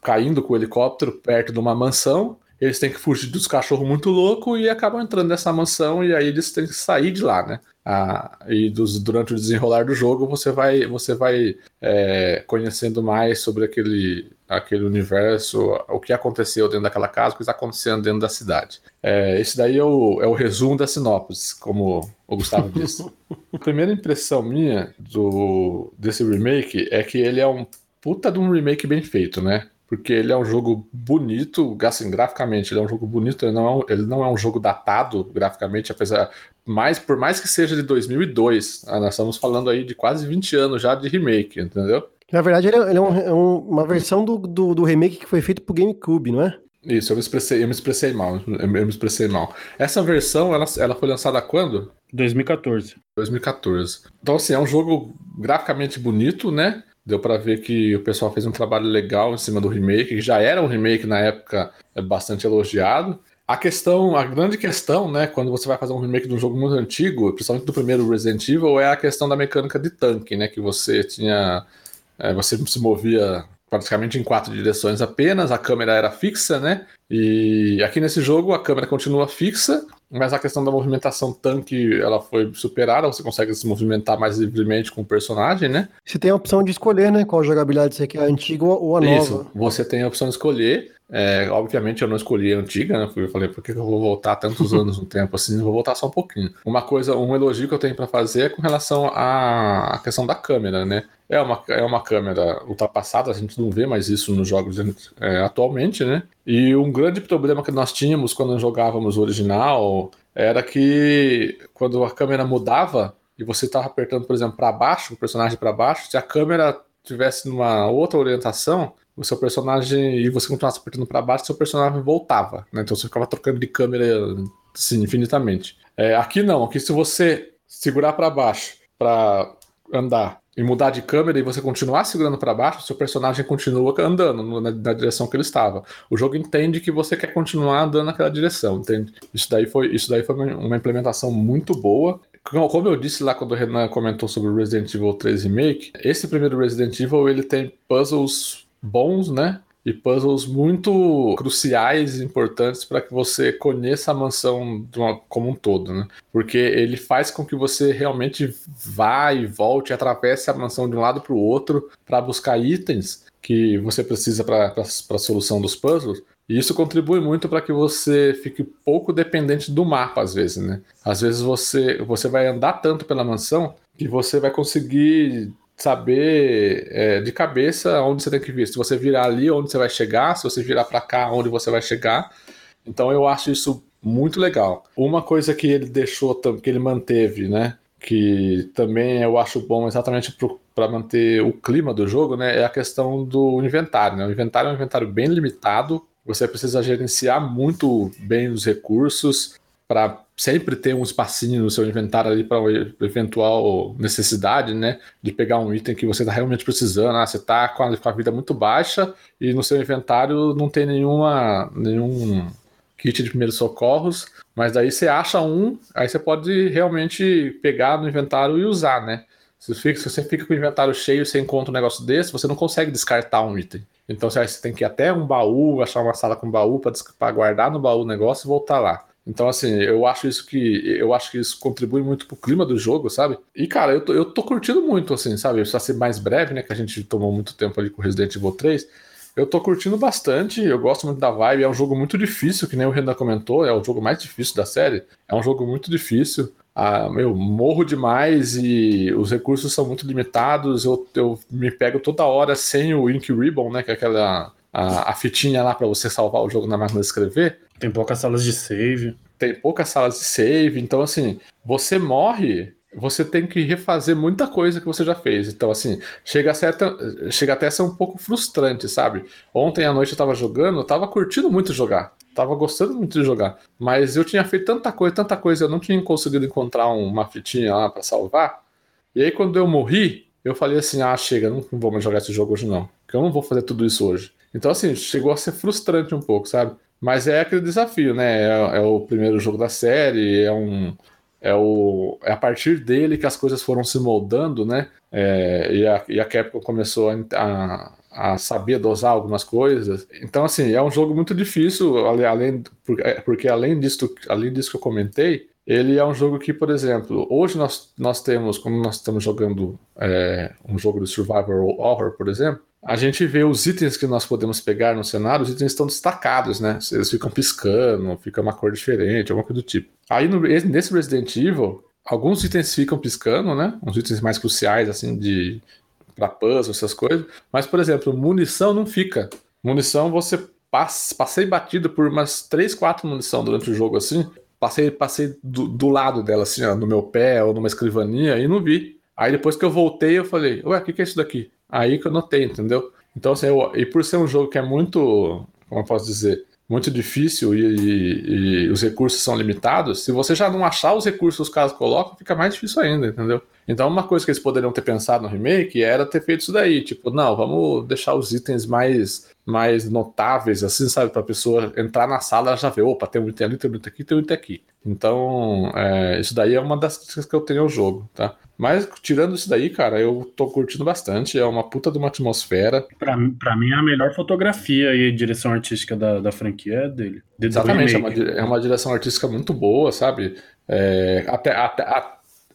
caindo com o helicóptero perto de uma mansão. Eles têm que fugir dos cachorros muito loucos e acabam entrando nessa mansão e aí eles têm que sair de lá, né? Ah, e dos, durante o desenrolar do jogo você vai, você vai é, conhecendo mais sobre aquele, aquele universo, o que aconteceu dentro daquela casa, o que está acontecendo dentro da cidade. É, esse daí é o, é o resumo da sinopse, como o Gustavo disse. a primeira impressão minha do, desse remake é que ele é um puta de um remake bem feito, né? Porque ele é um jogo bonito, assim, graficamente, ele é um jogo bonito, ele não é um, ele não é um jogo datado graficamente, apesar. Mas, por mais que seja de 2002, ah, nós estamos falando aí de quase 20 anos já de remake, entendeu? Na verdade, ele é, ele é, um, é um, uma versão do, do, do, remake que foi feito pro GameCube, não é? Isso, eu me expressei, eu me expressei mal. Eu me expressei mal. Essa versão, ela, ela foi lançada quando? 2014. 2014. Então, assim, é um jogo graficamente bonito, né? Deu para ver que o pessoal fez um trabalho legal em cima do remake, que já era um remake na época é bastante elogiado. A questão, a grande questão, né, quando você vai fazer um remake de um jogo muito antigo, principalmente do primeiro Resident Evil, é a questão da mecânica de tanque, né, que você tinha, é, você se movia praticamente em quatro direções apenas, a câmera era fixa, né, e aqui nesse jogo a câmera continua fixa, mas a questão da movimentação tanque, ela foi superada, você consegue se movimentar mais livremente com o personagem, né? Você tem a opção de escolher, né, qual jogabilidade você quer, a antiga ou a nova. Isso, você tem a opção de escolher. É, obviamente eu não escolhi a antiga, né? Eu falei, por que eu vou voltar tantos anos no tempo assim? Vou voltar só um pouquinho. Uma coisa, um elogio que eu tenho para fazer é com relação à, à questão da câmera, né? É uma, é uma câmera ultrapassada, a gente não vê mais isso nos jogos é, atualmente, né? E um grande problema que nós tínhamos quando jogávamos o original era que quando a câmera mudava e você estava apertando, por exemplo, para baixo, o personagem para baixo, se a câmera tivesse numa outra orientação, o seu personagem e você continuasse apertando para baixo, seu personagem voltava, né? Então você ficava trocando de câmera assim, infinitamente. É, aqui não, aqui se você segurar para baixo para andar e mudar de câmera e você continuar segurando para baixo, seu personagem continua andando na, na, direção que ele estava. O jogo entende que você quer continuar andando naquela direção, entende? Isso daí foi, isso daí foi uma implementação muito boa. Como eu disse lá quando o Renan comentou sobre o Resident Evil 3 Remake, esse primeiro Resident Evil ele tem puzzles bons, né? E puzzles muito cruciais e importantes para que você conheça a mansão uma, como um todo, né? Porque ele faz com que você realmente vá e volte, atravesse a mansão de um lado para o outro para buscar itens que você precisa para a solução dos puzzles. E isso contribui muito para que você fique pouco dependente do mapa, às vezes, né? Às vezes você, você vai andar tanto pela mansão que você vai conseguir saber é, de cabeça onde você tem que vir. Se você virar ali, onde você vai chegar, se você virar para cá, onde você vai chegar. Então eu acho isso muito legal. Uma coisa que ele deixou, que ele manteve, né? Que também eu acho bom exatamente para manter o clima do jogo, né? É a questão do inventário. Né? O inventário é um inventário bem limitado. Você precisa gerenciar muito bem os recursos para sempre ter um espacinho no seu inventário ali para eventual necessidade, né? De pegar um item que você está realmente precisando. Ah, você está com, a, vida muito baixa e no seu inventário não tem nenhuma, nenhum kit de primeiros socorros, mas daí você acha um, aí você pode realmente pegar no inventário e usar, né? Se, fica, se você fica com o inventário cheio e você encontra um negócio desse, você não consegue descartar um item. Então você tem que ir até um baú, achar uma sala com baú para guardar no baú o negócio e voltar lá. Então, assim, eu acho isso que. Eu acho que isso contribui muito pro clima do jogo, sabe? E, cara, eu tô, eu tô curtindo muito, assim, sabe? Pra ser mais breve, né? Que a gente tomou muito tempo ali com Resident Evil 3. eu tô curtindo bastante, eu gosto muito da vibe, é um jogo muito difícil, que nem o Renan comentou, é o jogo mais difícil da série. É um jogo muito difícil. Ah, meu, morro demais e os recursos são muito limitados. Eu, eu me pego toda hora sem o Ink Ribbon, né? Que é aquela a, a fitinha lá para você salvar o jogo na máquina de escrever. Tem poucas salas de save. Tem poucas salas de save, então assim, você morre você tem que refazer muita coisa que você já fez. Então, assim, chega, a certa, chega até a ser um pouco frustrante, sabe? Ontem à noite eu tava jogando, eu tava curtindo muito jogar. Tava gostando muito de jogar. Mas eu tinha feito tanta coisa, tanta coisa, eu não tinha conseguido encontrar uma fitinha lá para salvar. E aí, quando eu morri, eu falei assim: ah, chega, não vou mais jogar esse jogo hoje não. Porque eu não vou fazer tudo isso hoje. Então, assim, chegou a ser frustrante um pouco, sabe? Mas é aquele desafio, né? É, é o primeiro jogo da série, é um é, o, é a partir dele que as coisas foram se moldando, né? É, e, a, e a Capcom começou a, a, saber dosar algumas coisas. Então, assim, é um jogo muito difícil, além, é, porque além disso, além disso que eu comentei, ele é um jogo que, por exemplo, hoje nós, nós temos, quando nós estamos jogando é, um jogo de survival horror, por exemplo, a gente vê os itens que nós podemos pegar no cenário, os itens estão destacados, né? Eles ficam piscando, fica uma cor diferente, alguma coisa do tipo. Aí no, nesse Resident Evil, alguns itens ficam piscando, né? Uns itens mais cruciais, assim, de para puzzle, essas coisas. Mas, por exemplo, munição não fica. Munição você passa, passei batido por umas 3, 4 munição durante o jogo, assim. Passei, passei do, do lado dela, assim, ó, no meu pé ou numa escrivaninha e não vi. Aí depois que eu voltei, eu falei, ué, o que, que é isso daqui? Aí que eu notei, entendeu? Então, assim, eu, e por ser um jogo que é muito, como eu posso dizer, muito difícil e, e, e, os recursos são limitados, se você já não achar os recursos que os caras colocam, fica mais difícil ainda, entendeu? Então, uma coisa que eles poderiam ter pensado no remake era ter feito isso daí, tipo, não, vamos deixar os itens mais mais notáveis, assim, sabe, para a pessoa entrar na sala e já ver, opa, tem um item ali, tem um item aqui, tem um item aqui. Então, é, isso daí é uma das críticas que eu tenho ao jogo, tá? Mas, tirando isso daí, cara, eu tô curtindo bastante. É uma puta de uma atmosfera. Pra, pra mim, a melhor fotografia e direção artística da, da franquia é dele. Exatamente, é uma, é uma, direção artística muito boa, sabe? É, até, até,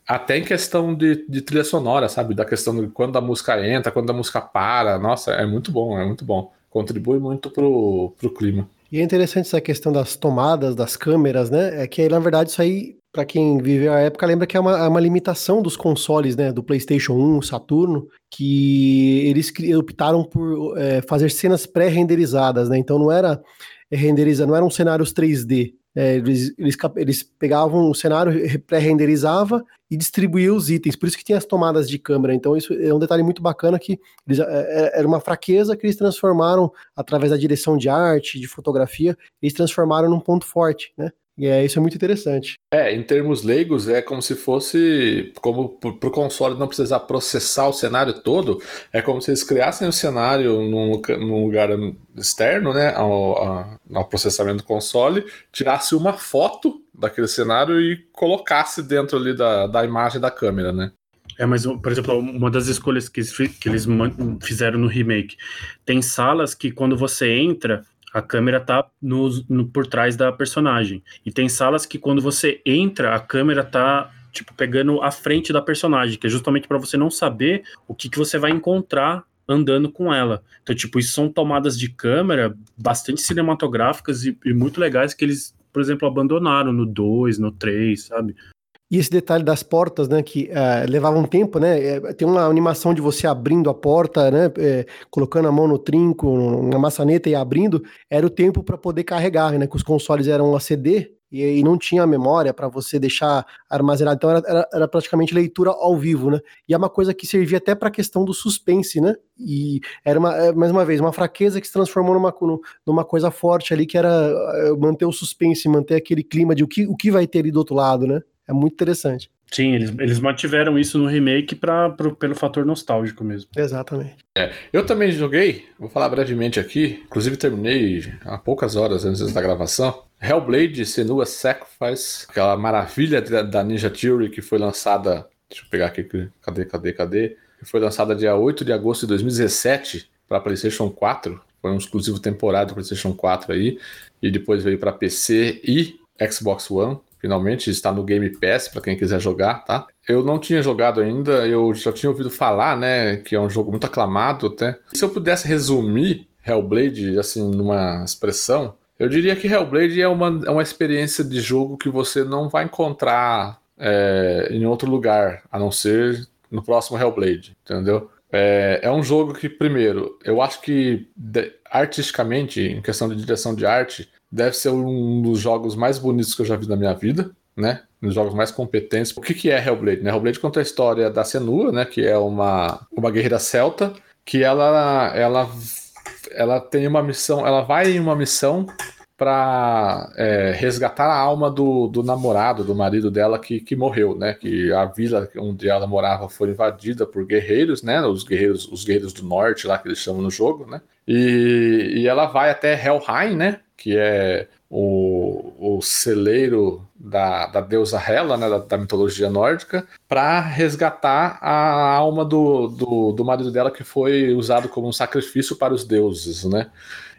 até em questão de, de trilha sonora, sabe? Da questão de quando a música entra, quando a música para. Nossa, é muito bom, é muito bom. Contribui muito pro, pro clima. E é interessante essa questão das tomadas, das câmeras, né? É que, na verdade, isso aí para quem viveu a época, lembra que é uma, é uma, limitação dos consoles, né, do PlayStation 1, Saturno, que eles optaram por é, fazer cenas pré-renderizadas, né, então não era renderizar, não eram cenários 3D, é, eles, eles, eles, pegavam o cenário, pré-renderizava e distribuía os itens, por isso que tinha as tomadas de câmera, então isso é um detalhe muito bacana que eles, é, é era uma fraqueza que eles transformaram através da direção de arte, de fotografia, eles transformaram num ponto forte, né, e é, isso é muito interessante. É, em termos leigos, é como se fosse, como para o console não precisar processar o cenário todo, é como se eles criassem o cenário num, num lugar externo, né, ao, ao, processamento do console, tirasse uma foto daquele cenário e colocasse dentro ali da, da imagem da câmera, né. É, mas, por exemplo, uma das escolhas que, que eles fizeram no remake, tem salas que quando você entra, a câmera tá no, no, por trás da personagem. E tem salas que quando você entra, a câmera tá tipo pegando a frente da personagem, que é justamente para você não saber o que, que você vai encontrar andando com ela. Então, tipo, isso são tomadas de câmera bastante cinematográficas e, e muito legais que eles, por exemplo, abandonaram no 2, no 3, sabe? E esse detalhe das portas, né, que uh, levava um tempo, né, é, tem uma animação de você abrindo a porta, né, é, colocando a mão no trinco, na maçaneta e abrindo, era o tempo para poder carregar, né, que os consoles eram a CD e, e não tinha memória para você deixar armazenado, então era, era, era, praticamente leitura ao vivo, né, e é uma coisa que servia até para a questão do suspense, né, e era, uma, mais uma vez, uma fraqueza que se transformou numa, numa coisa forte ali, que era manter o suspense, manter aquele clima de o que, o que vai ter ali do outro lado, né. É muito interessante. Sim, eles, eles mantiveram isso no remake pra, pro, pelo fator nostálgico mesmo. Exatamente. É, eu também joguei, vou falar brevemente aqui, inclusive terminei há poucas horas antes da gravação. Hellblade Senua Sacrifice, aquela maravilha da Ninja Theory que foi lançada. Deixa eu pegar aqui, cadê, cadê, cadê? Que foi lançada dia 8 de agosto de 2017 para PlayStation 4. Foi um exclusivo temporário do PlayStation 4 aí. E depois veio para PC e Xbox One. Finalmente está no Game Pass para quem quiser jogar, tá? Eu não tinha jogado ainda, eu já tinha ouvido falar, né, que é um jogo muito aclamado até. Se eu pudesse resumir Hellblade, assim, numa expressão, eu diria que Hellblade é uma, é uma experiência de jogo que você não vai encontrar é, em outro lugar, a não ser no próximo Hellblade, entendeu? É, é um jogo que, primeiro, eu acho que de, artisticamente, em questão de direção de arte, deve ser um dos jogos mais bonitos que eu já vi na minha vida, né? Um dos jogos mais competentes. O que, que é Hellblade? Né? Hellblade conta a história da Senua, né? Que é uma, uma guerreira celta, que ela, ela, ela tem uma missão, ela vai em uma missão para é, resgatar a alma do, do namorado, do marido dela que, que morreu, né? Que a vila onde ela morava foi invadida por guerreiros, né? Os guerreiros, os guerreiros do norte lá que eles chamam no jogo, né? E, e ela vai até Helheim, né? Que é o, o celeiro da, da deusa Hela, né, da, da mitologia nórdica, para resgatar a alma do, do, do marido dela que foi usado como um sacrifício para os deuses, né?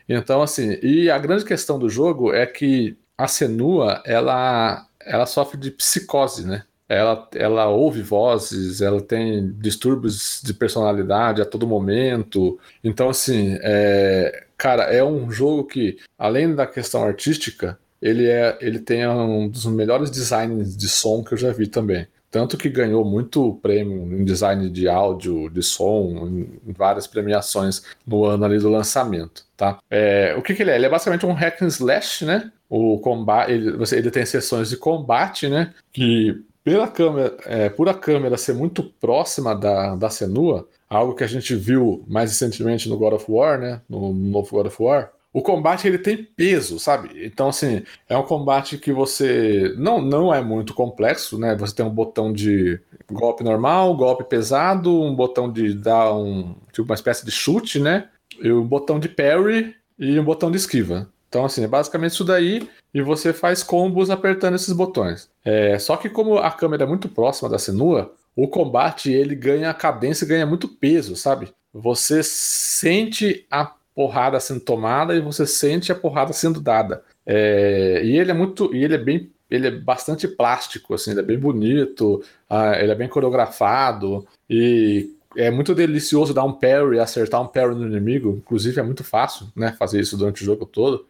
Então, assim, e a grande questão do jogo é que a Senua, ela, ela sofre de psicose, né? Ela, ela ouve vozes, ela tem distúrbios de personalidade a todo momento. Então, assim, é, cara, é um jogo que, além da questão artística, ele, é, ele tem um dos melhores designs de som que eu já vi também. Tanto que ganhou muito prêmio em design de áudio, de som, em várias premiações no ano ali do lançamento, tá? É, o que, que ele é? Ele é basicamente um hack and slash, né? O combate, ele, você, ele tem sessões de combate, né? Que pela câmera, é, por a câmera ser muito próxima da, da Senua, algo que a gente viu mais recentemente no God of War, né? No, no novo God of War, o combate ele tem peso, sabe? Então, assim, é um combate que você não, não é muito complexo, né? Você tem um botão de golpe normal, golpe pesado, um botão de dar um. tipo uma espécie de chute, né? E um botão de parry e um botão de esquiva. Então, assim, é basicamente isso daí, e você faz combos apertando esses botões. É, só que como a câmera é muito próxima da Senua, o combate ele ganha cadência e ganha muito peso, sabe? Você sente a porrada sendo tomada e você sente a porrada sendo dada. É, e ele é muito. E ele é bem. Ele é bastante plástico, assim, ele é bem bonito, uh, ele é bem coreografado e é muito delicioso dar um parry, acertar um parry no inimigo. Inclusive é muito fácil, né, fazer isso durante o jogo todo.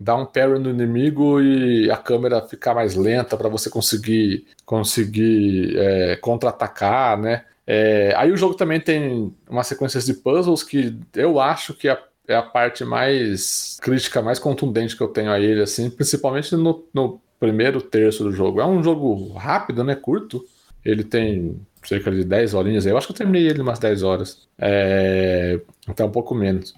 Dar um parry no inimigo e a câmera ficar mais lenta para você conseguir conseguir é, contra-atacar, né? É, aí o jogo também tem umas sequências de puzzles que eu acho que a é a parte mais crítica, mais contundente que eu tenho a ele, assim, principalmente no, no primeiro terço do jogo. É um jogo rápido, né? Curto. Ele tem cerca de 10 horinhas. Eu acho que eu terminei ele umas 10 horas. É... Até um pouco menos.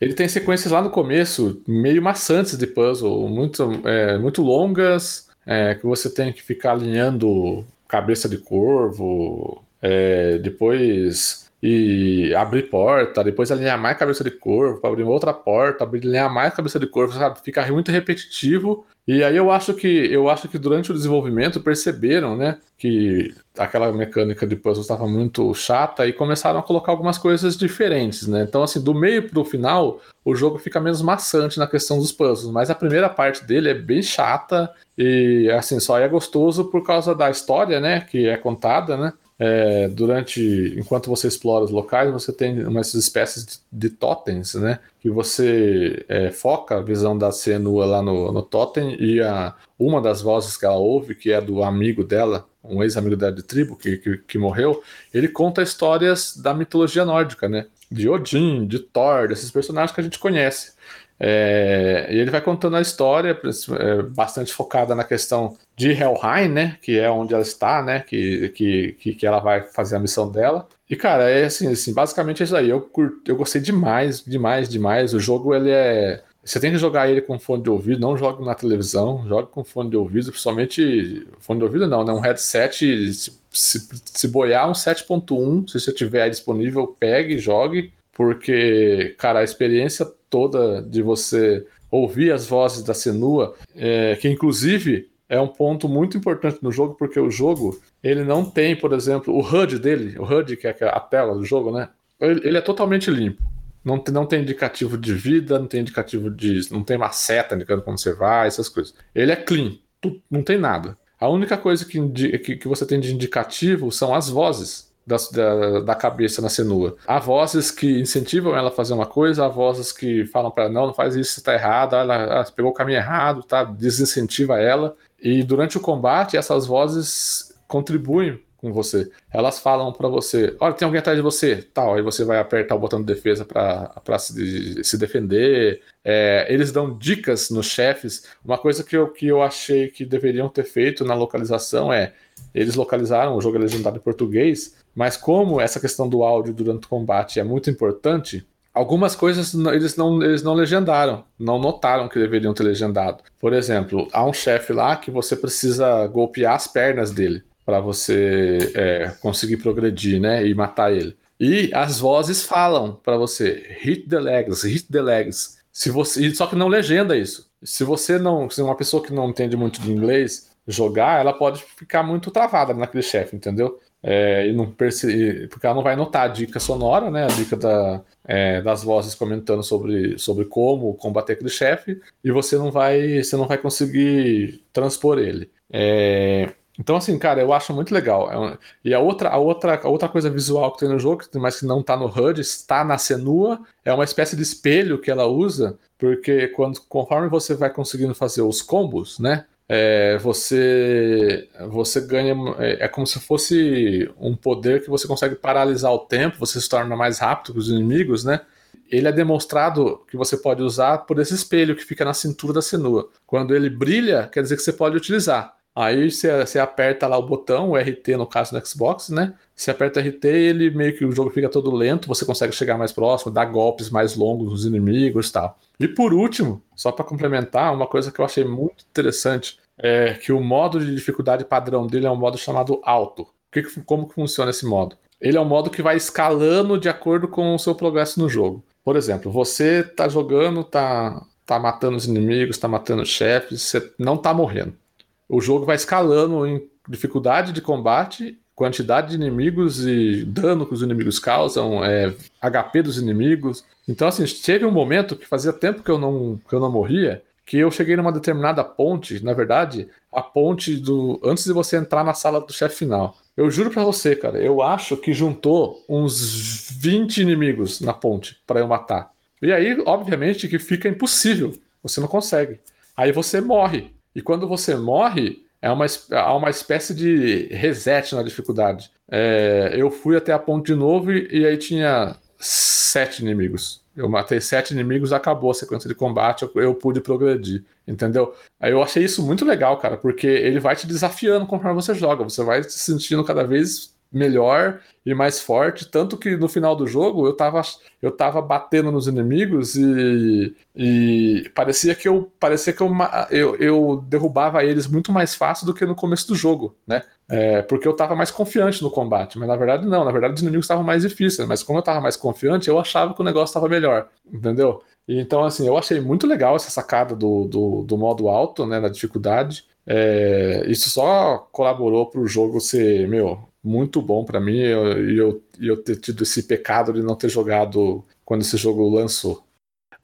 Ele tem sequências lá no começo, meio maçantes de puzzle, muito, é, muito longas, é, que você tem que ficar alinhando cabeça de corvo. É, depois e abrir porta, depois alinhar mais cabeça de corvo, para abrir outra porta, alinhar mais cabeça de corvo, sabe? Fica muito repetitivo. E aí eu acho que eu acho que durante o desenvolvimento perceberam, né, que aquela mecânica de puzzle estava muito chata e começaram a colocar algumas coisas diferentes, né? Então assim, do meio pro final, o jogo fica menos maçante na questão dos puzzles, mas a primeira parte dele é bem chata e assim, só é gostoso por causa da história, né, que é contada, né? É, durante enquanto você explora os locais, você tem umas espécies de, de totens, né? Que você é, foca a visão da Senua lá no, no totem e a, uma das vozes que ela ouve, que é do amigo dela, um ex-amigo dela de tribo que, que, que, morreu, ele conta histórias da mitologia nórdica, né? De Odin, de Thor, desses personagens que a gente conhece. É, e ele vai contando a história, é, bastante focada na questão de Helheim, né? Que é onde ela está, né? Que, que, que, ela vai fazer a missão dela. E, cara, é assim, assim basicamente é isso aí. Eu, curto, eu gostei demais, demais, demais. O jogo, ele é. Você tem que jogar ele com fone de ouvido, não jogue na televisão, jogue com fone de ouvido, principalmente. Fone de ouvido não, né? Um headset. Se, se, se boiar um 7.1, se você tiver disponível, pegue e jogue porque, cara, a experiência toda de você ouvir as vozes da Senua, é, que inclusive é um ponto muito importante no jogo, porque o jogo, ele não tem, por exemplo, o HUD dele, o HUD, que é a tela do jogo, né? Ele, é totalmente limpo. Não tem, não tem indicativo de vida, não tem indicativo de. não tem uma seta indicando como você vai, essas coisas. Ele é clean, tu, não tem nada. A única coisa que, que, que você tem de indicativo são as vozes da, da, da, cabeça na Senua. Há vozes que incentivam ela a fazer uma coisa, há vozes que falam para ela, não, não faz isso, você tá errado, ela, ela pegou o caminho errado, tá? Desincentiva ela. E durante o combate, essas vozes contribuem com você. Elas falam para você: olha, tem alguém atrás de você, tal. Aí você vai apertar o botão de defesa para se, se defender. É, eles dão dicas nos chefes. Uma coisa que eu, que eu achei que deveriam ter feito na localização é: eles localizaram o jogo é legendado em português, mas como essa questão do áudio durante o combate é muito importante, algumas coisas eles não, eles não legendaram, não notaram que deveriam ter legendado. Por exemplo, há um chefe lá que você precisa golpear as pernas dele para você é, conseguir progredir, né, e matar ele. E as vozes falam para você, hit the legs, hit the legs. Se você, só que não legenda isso. Se você não, se uma pessoa que não entende muito de inglês jogar, ela pode ficar muito travada naquele chefe, entendeu? É, não perce... porque ela não vai notar a dica sonora, né? A dica da, é, das vozes comentando sobre, sobre como combater aquele chefe, e você não vai, você não vai conseguir transpor ele. É, então, assim, cara, eu acho muito legal. É. E a outra, a, outra, a outra coisa visual que tem no jogo, mas que não tá no HUD, está na Senua, é uma espécie de espelho que ela usa, porque quando, conforme você vai conseguindo fazer os combos, né? É, você você ganha é, é, como se fosse um poder que você consegue paralisar o tempo, você se torna mais rápido que os inimigos, né? Ele é demonstrado que você pode usar por esse espelho que fica na cintura da Senua. Quando ele brilha, quer dizer que você pode utilizar. Aí você, aperta lá o botão, o RT no caso do Xbox, né? Você aperta RT ele meio que o jogo fica todo lento, você consegue chegar mais próximo, dar golpes mais longos nos inimigos e tal. E por último, só para complementar, uma coisa que eu achei muito interessante é que o modo de dificuldade padrão dele é um modo chamado alto. Que, como que funciona esse modo? Ele é um modo que vai escalando de acordo com o seu progresso no jogo. Por exemplo, você tá jogando, tá, tá matando os inimigos, tá matando os chefes, você não tá morrendo o jogo vai escalando em dificuldade de combate, quantidade de inimigos e dano que os inimigos causam, é, HP dos inimigos. Então, assim, teve um momento que fazia tempo que eu não, que eu não morria, que eu cheguei numa determinada ponte, na verdade, a ponte do. antes de você entrar na sala do chefe final. Eu juro para você, cara, eu acho que juntou uns 20 inimigos na ponte para eu matar. E aí, obviamente, que fica impossível. Você não consegue. Aí você morre. E quando você morre, é uma, há uma espécie de reset na dificuldade. É, eu fui até a ponte de novo e, e, aí tinha sete inimigos. Eu matei sete inimigos, acabou a sequência de combate, eu, eu, pude progredir, entendeu? Aí eu achei isso muito legal, cara, porque ele vai te desafiando conforme você joga, você vai se sentindo cada vez melhor e mais forte, tanto que no final do jogo eu tava, eu tava batendo nos inimigos e, e parecia que eu parecia que eu, eu, eu derrubava eles muito mais fácil do que no começo do jogo, né? É, porque eu tava mais confiante no combate, mas na verdade não, na verdade os inimigos estavam mais difíceis, mas como eu tava mais confiante, eu achava que o negócio estava melhor, entendeu? Então, assim, eu achei muito legal essa sacada do, do, do modo alto, né, na dificuldade. É, isso só colaborou para o jogo ser, meu, muito bom para mim e eu, eu, eu ter tido esse pecado de não ter jogado quando esse jogo lançou.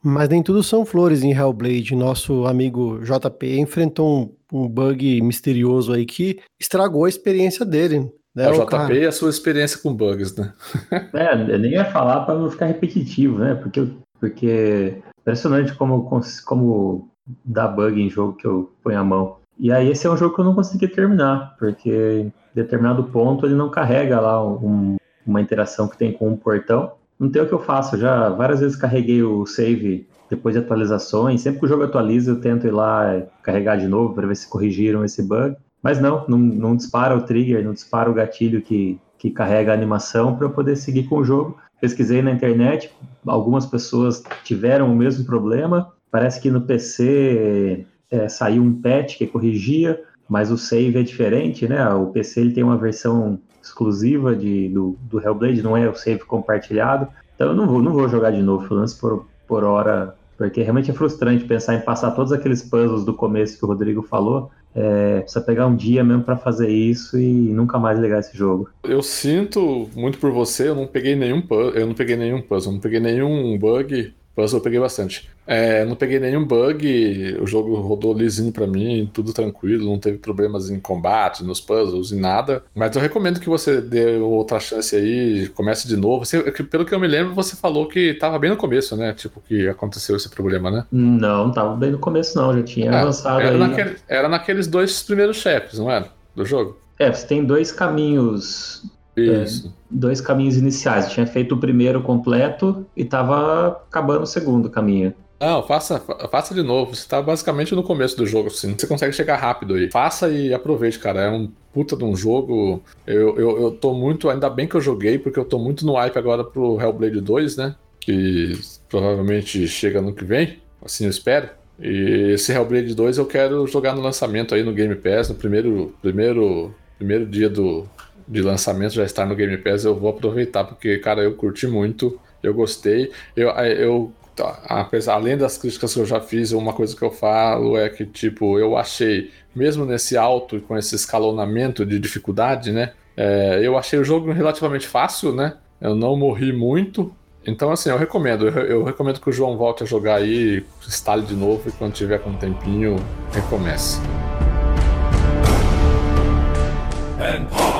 Mas nem tudo são flores em Hellblade. Nosso amigo JP enfrentou um, um bug misterioso aí que estragou a experiência dele. Né, é, o JP cara... e a sua experiência com bugs, né? é, eu nem ia falar para não ficar repetitivo, né? Porque, porque impressionante como, como dá bug em jogo que eu ponho a mão. E aí esse é um jogo que eu não consegui terminar, porque em determinado ponto ele não carrega lá um, uma interação que tem com um portão. Não tem o que eu faço, eu já várias vezes carreguei o save depois de atualizações, sempre que o jogo atualiza eu tento ir lá carregar de novo para ver se corrigiram esse bug. Mas não, não, não dispara o trigger, não dispara o gatilho que, que carrega a animação para eu poder seguir com o jogo. Pesquisei na internet, algumas pessoas tiveram o mesmo problema. Parece que no PC é, saiu um patch que corrigia, mas o save é diferente, né? O PC ele tem uma versão exclusiva de, do, do Hellblade, não é o save compartilhado. Então eu não vou, não vou jogar de novo, pelo menos por, por hora, porque realmente é frustrante pensar em passar todos aqueles puzzles do começo que o Rodrigo falou. É, precisa pegar um dia mesmo para fazer isso e nunca mais ligar esse jogo. Eu sinto muito por você, eu não peguei nenhum eu não peguei nenhum puzzle, não peguei nenhum bug Puzzle eu peguei bastante. É, não peguei nenhum bug, o jogo rodou lisinho pra mim, tudo tranquilo, não teve problemas em combate, nos puzzles e nada. Mas eu recomendo que você dê outra chance aí, comece de novo. Você, pelo que eu me lembro, você falou que tava bem no começo, né? Tipo, que aconteceu esse problema, né? Não, não tava bem no começo, não. Já tinha é, avançado era aí. Naquele, era naqueles dois primeiros chefes, não era? Do jogo? É, você tem dois caminhos isso. É, dois caminhos iniciais. tinha feito o primeiro completo e tava acabando o segundo caminho. Não, faça, faça de novo. Você tá basicamente no começo do jogo, assim. Você consegue chegar rápido aí. Faça e aproveite, cara. É um puta de um jogo. Eu, eu, eu tô muito. Ainda bem que eu joguei, porque eu tô muito no hype agora pro Hellblade 2, né? Que provavelmente chega no que vem. Assim eu espero. E esse Hellblade 2 eu quero jogar no lançamento aí no Game Pass, no primeiro, primeiro, primeiro dia do, de lançamento já estar no Game Pass, eu vou aproveitar, porque, cara, eu curti muito, eu gostei. Eu, eu tá, apesar, além das críticas que eu já fiz, uma coisa que eu falo é que, tipo, eu achei, mesmo nesse alto com esse escalonamento de dificuldade, né? É, eu achei o jogo relativamente fácil, né? Eu não morri muito. Então, assim, eu recomendo. Eu, eu recomendo que o João volte a jogar aí, instale de novo e quando tiver com um tempinho, recomece. And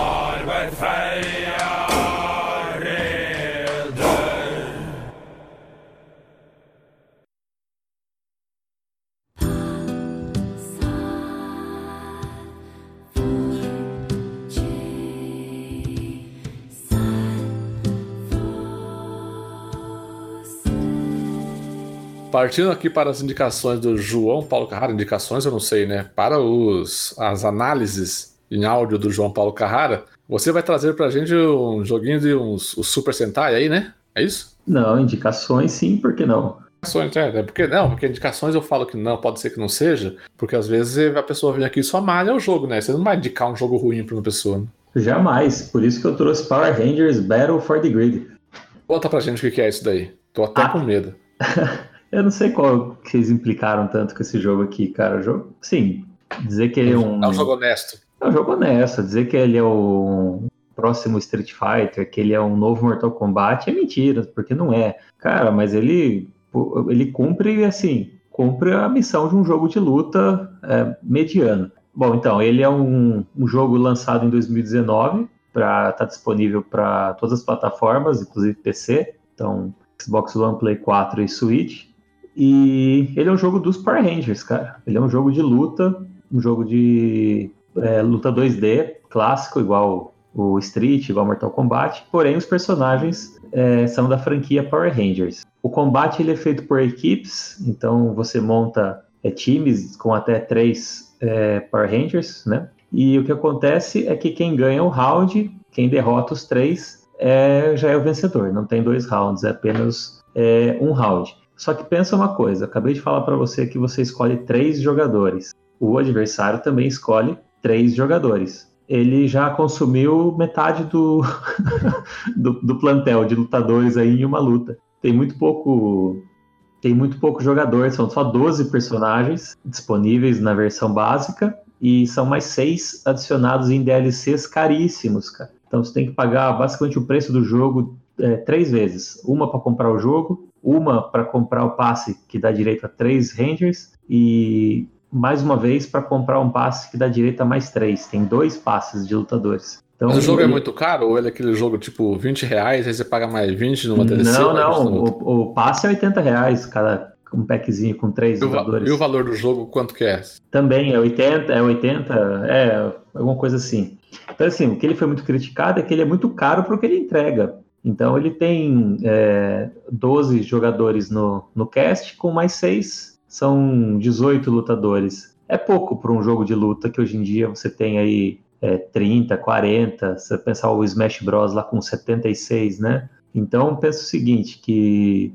Partindo aqui para as indicações do João Paulo Carrara, indicações eu não sei, né? Para os, as análises em áudio do João Paulo Carrara, você vai trazer para a gente um joguinho de uns, os Super Sentai aí, né? É isso? Não, indicações sim, por que não? Indicações, é, é, porque não, porque indicações eu falo que não, pode ser que não seja, porque às vezes a pessoa vem aqui e só malha o jogo, né? Você não vai indicar um jogo ruim para uma pessoa. Né? Jamais, por isso que eu trouxe Power Rangers Battle for the Grid. Conta pra gente o que é isso daí. Tô até ah. com medo. Eu não sei qual que eles implicaram tanto com esse jogo aqui, cara. O jogo, sim, dizer que ele é um. É um jogo honesto. É um jogo honesto. Dizer que ele é o próximo Street Fighter, que ele é um novo Mortal Kombat, é mentira, porque não é. Cara, mas ele, ele cumpre, assim, cumpre a missão de um jogo de luta é, mediano. Bom, então, ele é um, um jogo lançado em 2019, para tá disponível para todas as plataformas, inclusive PC. Então, Xbox One, Play 4 e Switch. E ele é um jogo dos Power Rangers, cara. Ele é um jogo de luta, um jogo de é, luta 2D, clássico, igual o Street, igual Mortal Kombat. Porém, os personagens é, são da franquia Power Rangers. O combate ele é feito por equipes, então você monta é, times com até três é, Power Rangers, né? E o que acontece é que quem ganha o round, quem derrota os três, é, já é o vencedor. Não tem dois rounds, é apenas é, um round. Só que pensa uma coisa, acabei de falar para você que você escolhe três jogadores. O adversário também escolhe três jogadores. Ele já consumiu metade do, do, do, plantel de lutadores aí em uma luta. Tem muito pouco. Tem muito pouco jogador, são só 12 personagens disponíveis na versão básica e são mais seis adicionados em DLCs caríssimos, cara. Então você tem que pagar basicamente o preço do jogo é, três vezes. Uma para comprar o jogo, uma para comprar o passe que dá direito a três Rangers e mais uma vez para comprar um passe que dá direito a mais três. Tem dois passes de lutadores. Então, Mas o jogo é muito caro ou ele é aquele jogo tipo 20 reais, aí você paga mais 20 numa DLC? Não, não. O, o, passe é 80 reais cada um packzinho com três e jogadores. E o valor do jogo quanto que é? Também é 80, é 80, é alguma coisa assim. Então assim, o que ele foi muito criticado é que ele é muito caro para o que ele entrega. Então ele tem é, 12 jogadores no, no cast, com mais 6 são 18 lutadores. É pouco para um jogo de luta que hoje em dia você tem aí é, 30, 40, se você pensar o Smash Bros lá com 76, né? Então pensa o seguinte, que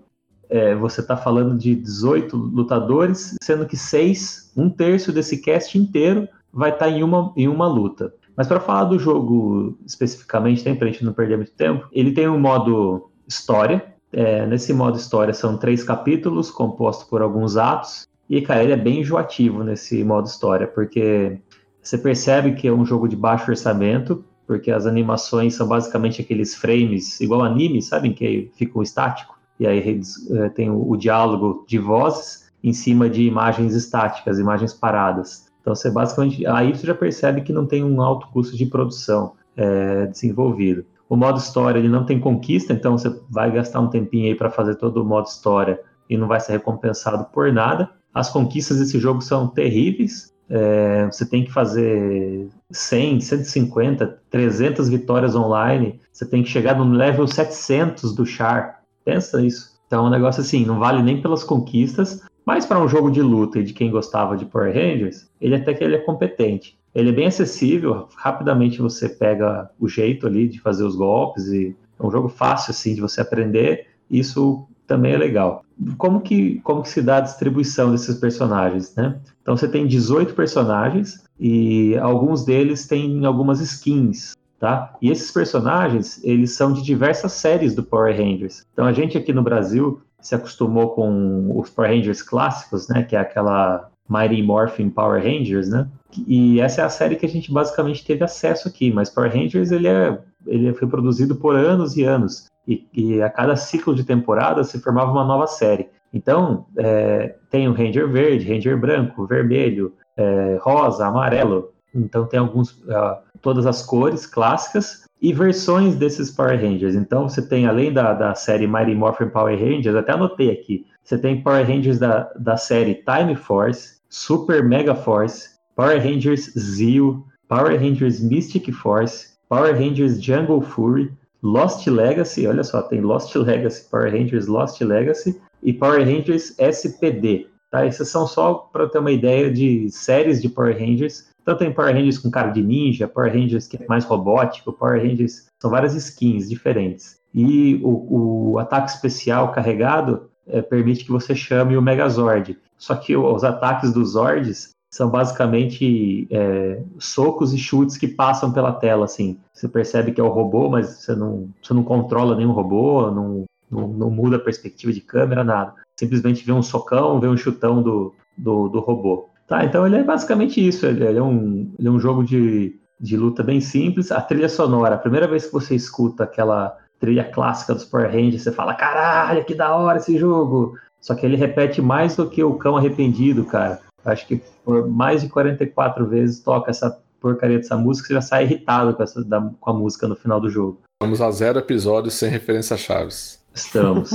é, você está falando de 18 lutadores, sendo que 6, um terço desse cast inteiro vai estar tá em, uma, em uma luta. Mas para falar do jogo especificamente, para a gente não perder muito tempo, ele tem um modo história. É, nesse modo história são três capítulos compostos por alguns atos. E, cara, ele é bem enjoativo nesse modo história, porque você percebe que é um jogo de baixo orçamento, porque as animações são basicamente aqueles frames, igual anime, sabem? Que ficam estático. e aí é, tem o, o diálogo de vozes em cima de imagens estáticas, imagens paradas. Então você basicamente aí você já percebe que não tem um alto custo de produção é, desenvolvido. O modo história ele não tem conquista, então você vai gastar um tempinho aí para fazer todo o modo história e não vai ser recompensado por nada. As conquistas desse jogo são terríveis. É, você tem que fazer 100, 150, 300 vitórias online. Você tem que chegar no level 700 do Char. Pensa isso. Então é um negócio assim, não vale nem pelas conquistas, mas para um jogo de luta e de quem gostava de Power Rangers, ele até que ele é competente. Ele é bem acessível, rapidamente você pega o jeito ali de fazer os golpes e é um jogo fácil assim de você aprender. Isso também é legal. Como que, como que se dá a distribuição desses personagens, né? Então você tem 18 personagens e alguns deles têm algumas skins, tá? E esses personagens, eles são de diversas séries do Power Rangers. Então a gente aqui no Brasil se acostumou com os Power Rangers clássicos, né? Que é aquela Mighty Morphin Power Rangers, né? E essa é a série que a gente basicamente teve acesso aqui, mas Power Rangers ele, é, ele foi produzido por anos e anos, e, e a cada ciclo de temporada se formava uma nova série. Então, é, tem o Ranger verde, Ranger branco, vermelho, é, rosa, amarelo. Então, tem alguns, uh, todas as cores clássicas e versões desses Power Rangers. Então, você tem, além da, da série Mighty Morphin Power Rangers, até anotei aqui, você tem Power Rangers da, da série Time Force, Super Mega Force, Power Rangers Zeo, Power Rangers Mystic Force, Power Rangers Jungle Fury, Lost Legacy, olha só, tem Lost Legacy, Power Rangers Lost Legacy e Power Rangers SPD. Tá? Essas são só para ter uma ideia de séries de Power Rangers. Então tem Power Rangers com cara de ninja, Power Rangers que é mais robótico, Power Rangers são várias skins diferentes. E o, o ataque especial carregado é, permite que você chame o Megazord. Só que os ataques dos Zords são basicamente é, socos e chutes que passam pela tela, assim. Você percebe que é o robô, mas você não, você não controla nenhum robô, não, não, não muda a perspectiva de câmera, nada. Simplesmente vê um socão, vê um chutão do, do, do robô. Tá, então ele é basicamente isso. Ele, ele, é, um, ele é um jogo de, de luta bem simples. A trilha sonora, a primeira vez que você escuta aquela trilha clássica dos Power Rangers, você fala, caralho, que da hora esse jogo! Só que ele repete mais do que o cão arrependido, cara. Acho que por mais de 44 vezes toca essa porcaria dessa música, você já sai irritado com, essa, da, com a música no final do jogo. Vamos a zero episódios sem referência a Chaves. Estamos.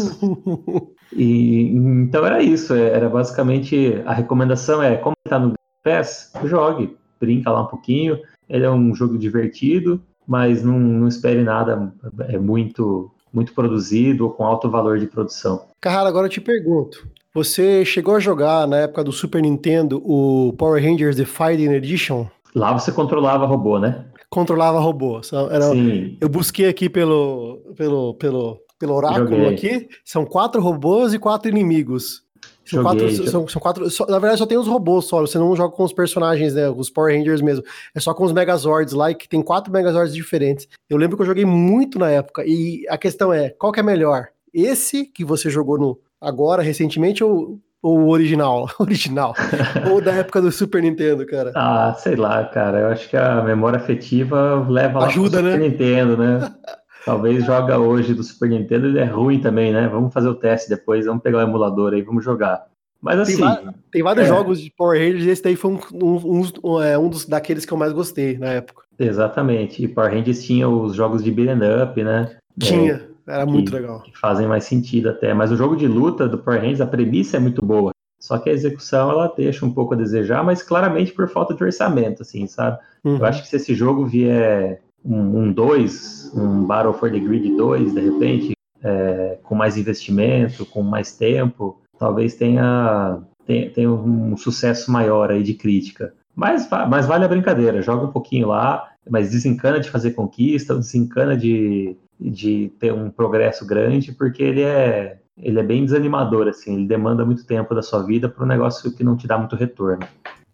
e, então era isso, é, era basicamente a recomendação é, como está no PES, jogue, brinca lá um pouquinho. Ele é um jogo divertido, mas não, não espere nada é muito muito produzido ou com alto valor de produção. Carrara, agora eu te pergunto, você chegou a jogar na época do Super Nintendo o Power Rangers The Fighting Edition? Lá você controlava robô, né? Controlava robô. Era, Sim. Eu busquei aqui pelo, pelo, pelo, pelo oráculo Joguei. aqui. São quatro robôs e quatro inimigos. São Joguei, quatro, são, são quatro. Só, na verdade, só tem os robôs só. Você não joga com os personagens, né? Os Power Rangers mesmo. É só com os Megazords lá, que tem quatro Megazords diferentes. Eu lembro que eu joguei muito na época. E a questão é: qual que é melhor? Esse que você jogou no, agora, recentemente, ou, ou o original? original. ou da época do Super Nintendo, cara? Ah, sei lá, cara. Eu acho que a memória afetiva leva lá Ajuda, pro né? Super Nintendo, né? Talvez joga hoje do Super Nintendo, ele é ruim também, né? Vamos fazer o teste depois, vamos pegar o emulador aí, vamos jogar. Mas assim. Tem, tem vários é... jogos de Power Rangers, e esse daí foi um, um, um, é, um dos daqueles que eu mais gostei na época. Exatamente. E Power Rangers tinha os jogos de beat'em up, né? Tinha. É, era muito legal. Que fazem mais sentido até. Mas o jogo de luta do Power Rangers, a premissa é muito boa. Só que a execução ela deixa um pouco a desejar, mas claramente por falta de orçamento, assim, sabe? Uhum. Eu acho que se esse jogo vier um 2, um, um, Battle for the Grid 2, de repente, é, com mais investimento, com mais tempo, talvez tenha, tenha, tenha, um sucesso maior aí de crítica. Mas, mas vale a brincadeira, joga um pouquinho lá, mas desencana de fazer conquista, desencana de, de ter um progresso grande, porque ele é, ele é bem desanimador, assim, ele demanda muito tempo da sua vida para um negócio que não te dá muito retorno.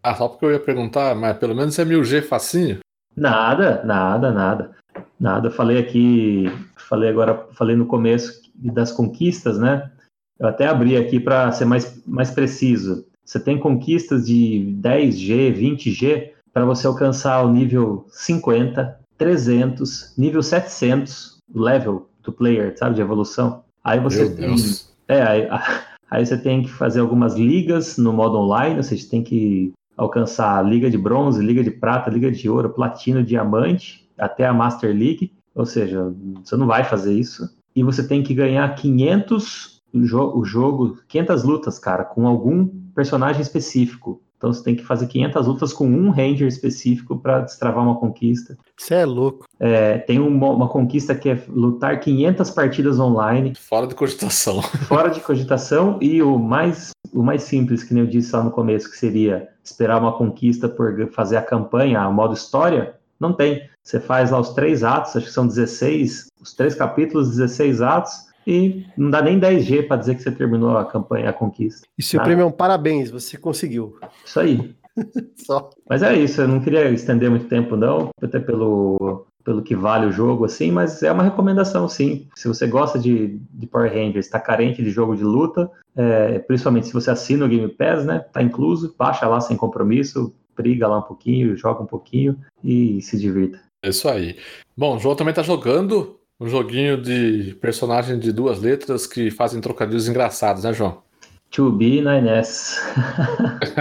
Ah, só porque eu ia perguntar, mas pelo menos é 1000G facinho? Nada, nada, nada. Nada, eu falei aqui, falei agora, falei no começo das conquistas, né? Eu até abri aqui para ser mais, mais preciso. Você tem conquistas de 10G, 20G, para você alcançar o nível 50, 300, nível 700, level do player, sabe, de evolução. Aí você Meu tem. Deus. É, aí, aí você tem que fazer algumas ligas no modo online, ou seja, tem que alcançar a liga de bronze, liga de prata, liga de ouro, platino, diamante, até a Master League. Ou seja, você não vai fazer isso. E você tem que ganhar 500 o, jo o jogo, 500 lutas, cara, com algum personagem específico. Então você tem que fazer 500 lutas com um ranger específico para destravar uma conquista. Você é louco. É, tem uma, uma, conquista que é lutar 500 partidas online. Fora de cogitação. Fora de cogitação. E o mais, o mais simples, que nem eu disse lá no começo, que seria esperar uma conquista por fazer a campanha, a modo história, não tem. Você faz lá os três atos, acho que são 16, os três capítulos, 16 atos e não dá nem 10G para dizer que você terminou a campanha, a conquista. E seu Nada. prêmio é um parabéns, você conseguiu. Isso aí. Só. Mas é isso, eu não queria estender muito tempo, não, até pelo, pelo que vale o jogo, assim, mas é uma recomendação, sim. Se você gosta de, de Power Rangers, está carente de jogo de luta, é, principalmente se você assina o Game Pass, né? Tá incluso, baixa lá sem compromisso, briga lá um pouquinho, joga um pouquinho e se divirta. É isso aí. Bom, o João também tá jogando um joguinho de personagem de duas letras que fazem trocadilhos engraçados, né, João? To be na NES.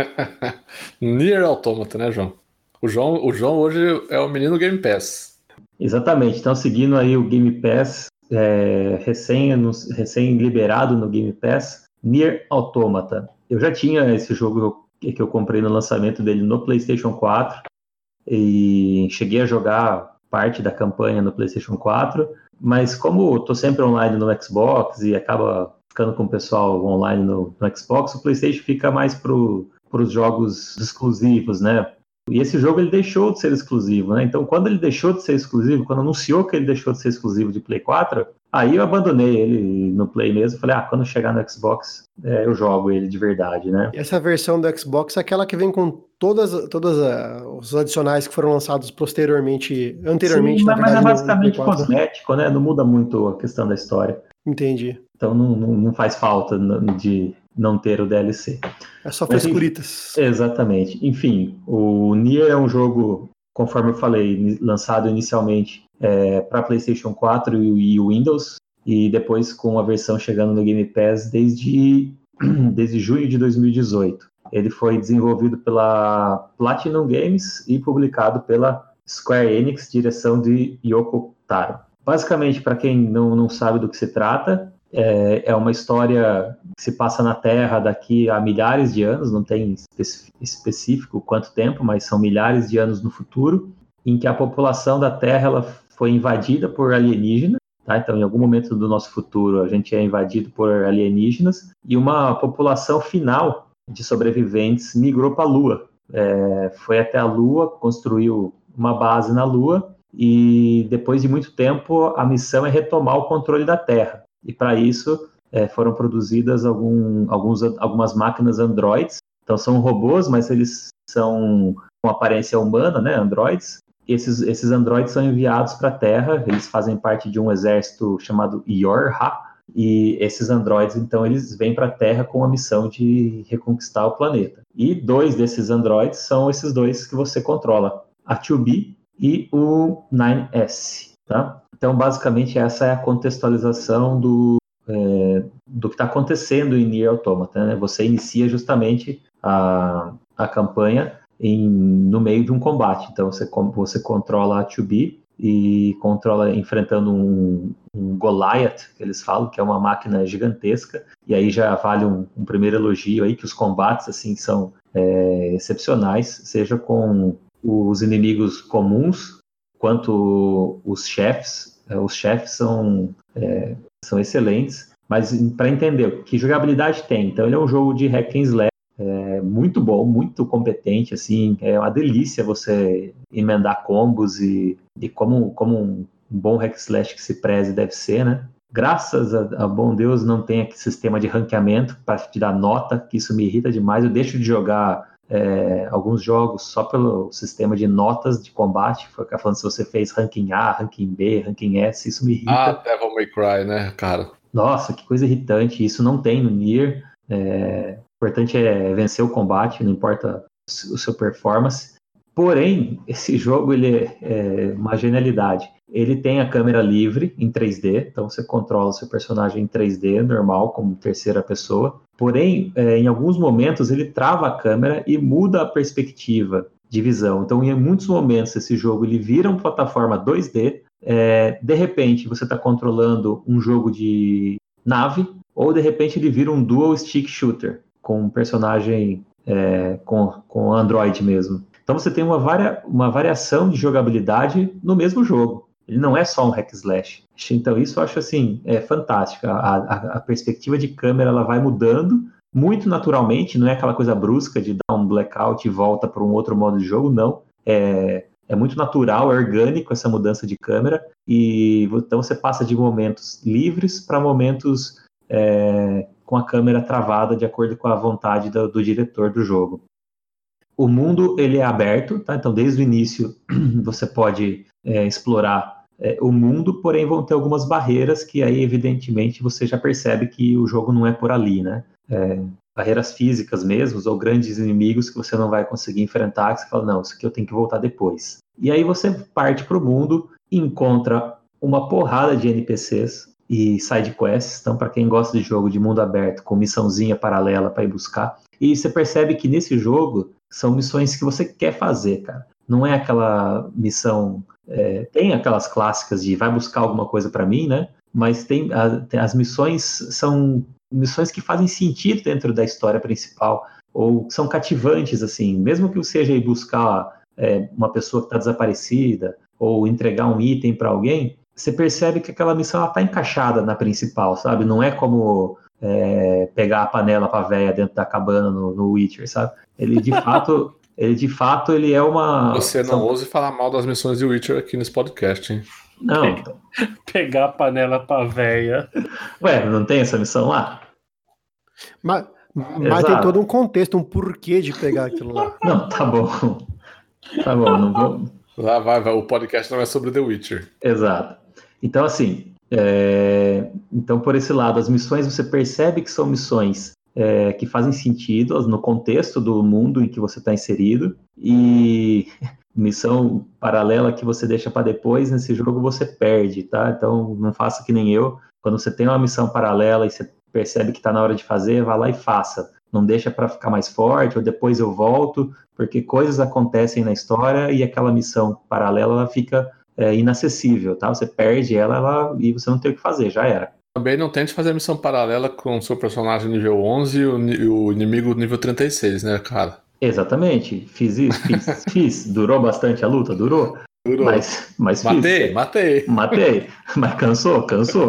Nier Automata, né, João? O João, o João hoje é o menino Game Pass. Exatamente. Então, seguindo aí o Game Pass, é, recém, recém liberado no Game Pass, Nier Automata. Eu já tinha esse jogo que eu comprei no lançamento dele no PlayStation 4 e cheguei a jogar parte da campanha no PlayStation 4 mas como eu tô sempre online no Xbox e acaba ficando com o pessoal online no, no Xbox, o PlayStation fica mais para os jogos exclusivos, né? E esse jogo ele deixou de ser exclusivo, né? Então, quando ele deixou de ser exclusivo, quando anunciou que ele deixou de ser exclusivo de Play 4, aí eu abandonei ele no Play mesmo. Falei, ah, quando chegar no Xbox, é, eu jogo ele de verdade, né? E essa versão do Xbox é aquela que vem com todas, todas uh, os adicionais que foram lançados posteriormente, anteriormente, Sim, na mas, verdade. Mas é basicamente cosmético, né? Não muda muito a questão da história. Entendi. Então não, não, não faz falta de não ter o DLC. É só frescuritas. Exatamente. Enfim, o Nier é um jogo, conforme eu falei, lançado inicialmente é, para PlayStation 4 e, e Windows, e depois com a versão chegando no Game Pass desde, desde junho de 2018. Ele foi desenvolvido pela Platinum Games e publicado pela Square Enix, direção de Yoko Taro. Basicamente, para quem não, não sabe do que se trata, é, é, uma história que se passa na Terra daqui a milhares de anos, não tem específico quanto tempo, mas são milhares de anos no futuro, em que a população da Terra ela foi invadida por alienígenas. Tá? Então, em algum momento do nosso futuro, a gente é invadido por alienígenas e uma população final de sobreviventes migrou para a Lua. É, foi até a Lua, construiu uma base na Lua e depois de muito tempo a missão é retomar o controle da Terra. E para isso é, foram produzidas algum, alguns, algumas máquinas androids. Então são robôs, mas eles são com aparência humana, né, androids. Esses, esses androids são enviados para a Terra, eles fazem parte de um exército chamado Yorha, e esses androids, então, eles vêm para a Terra com a missão de reconquistar o planeta. E dois desses androids são esses dois que você controla, a 2B e o 9S, tá? Então, basicamente, essa é a contextualização do, é, do que está acontecendo em Nier Automata. Né? Você inicia justamente a, a campanha em, no meio de um combate. Então, você, você controla a 2B e controla enfrentando um, um, Goliath, que eles falam, que é uma máquina gigantesca. E aí já vale um, um primeiro elogio aí, que os combates assim são é, excepcionais, seja com os inimigos comuns, quanto os chefes. É, os chefes são, é, são excelentes, mas para entender que jogabilidade tem, então ele é um jogo de hack and slash, é, muito bom, muito competente, assim, é uma delícia você emendar combos e, e como, como um bom hack slash que se preze deve ser, né? Graças a, a bom Deus não tem aquele sistema de ranqueamento para te dar nota, que isso me irrita demais. Eu deixo de jogar é, alguns jogos só pelo sistema de notas de combate, foi falando se você fez ranking A, ranking B, ranking S, isso me irrita. Ah, Devil May Cry, né, cara? Nossa, que coisa irritante, isso não tem no Nier. É, o importante é vencer o combate, não importa o seu performance. Porém, esse jogo ele é, é, uma genialidade. Ele tem a câmera livre em 3D, então você controla o seu personagem em 3D normal, como terceira pessoa. Porém, é, em alguns momentos ele trava a câmera e muda a perspectiva de visão. Então, em muitos momentos esse jogo ele vira uma plataforma 2D. É, de repente, você está controlando um jogo de nave, ou de repente ele vira um dual stick shooter com um personagem é, com, com Android mesmo. Então você tem uma, varia, uma variação de jogabilidade no mesmo jogo. Ele não é só um hack slash. Então isso eu acho assim é fantástico. A, a, a, perspectiva de câmera ela vai mudando muito naturalmente. Não é aquela coisa brusca de dar um blackout e volta para um outro modo de jogo. Não. É, é muito natural, é orgânico essa mudança de câmera e então você passa de momentos livres para momentos é, com a câmera travada de acordo com a vontade do, do diretor do jogo. O mundo ele é aberto, tá? então desde o início você pode é, explorar é, o mundo, porém vão ter algumas barreiras que aí evidentemente você já percebe que o jogo não é por ali, né? É, barreiras físicas mesmo, ou grandes inimigos que você não vai conseguir enfrentar, que você fala, não, isso aqui eu tenho que voltar depois. E aí você parte para o mundo encontra uma porrada de NPCs e side quests. Então, para quem gosta de jogo de mundo aberto com missãozinha paralela para ir buscar, e você percebe que nesse jogo são missões que você quer fazer, cara. Não é aquela missão. É, tem aquelas clássicas de vai buscar alguma coisa para mim, né? Mas tem, a, tem, as missões são missões que fazem sentido dentro da história principal ou são cativantes assim, mesmo que seja ir buscar é, uma pessoa que está desaparecida ou entregar um item para alguém, você percebe que aquela missão está encaixada na principal, sabe? Não é como é, pegar a panela para véia dentro da cabana no, no Witcher, sabe? Ele de fato, ele de fato ele é uma. Você não São... ouse falar mal das missões de Witcher aqui nesse podcast, hein? Não. Pegar a panela para véia. Ué, não tem essa missão lá? Mas, mas tem todo um contexto, um porquê de pegar aquilo lá. Não, tá bom. Tá bom, não vou. Lá vai, vai, o podcast não é sobre The Witcher. Exato. Então, assim, é... então por esse lado, as missões você percebe que são missões é, que fazem sentido no contexto do mundo em que você está inserido e missão paralela que você deixa para depois nesse jogo você perde, tá? Então não faça que nem eu. Quando você tem uma missão paralela e você percebe que está na hora de fazer, vá lá e faça. Não deixa para ficar mais forte ou depois eu volto, porque coisas acontecem na história e aquela missão paralela ela fica é, inacessível, tá? Você perde ela, ela e você não tem o que fazer, já era. Também não tente fazer missão paralela com o seu personagem nível 11 e o, o inimigo nível 36, né, cara? Exatamente. Fiz isso, fiz, fiz. Durou bastante a luta? Durou? Durou. Mas, mas matei, fiz. matei. Matei. Mas cansou, cansou.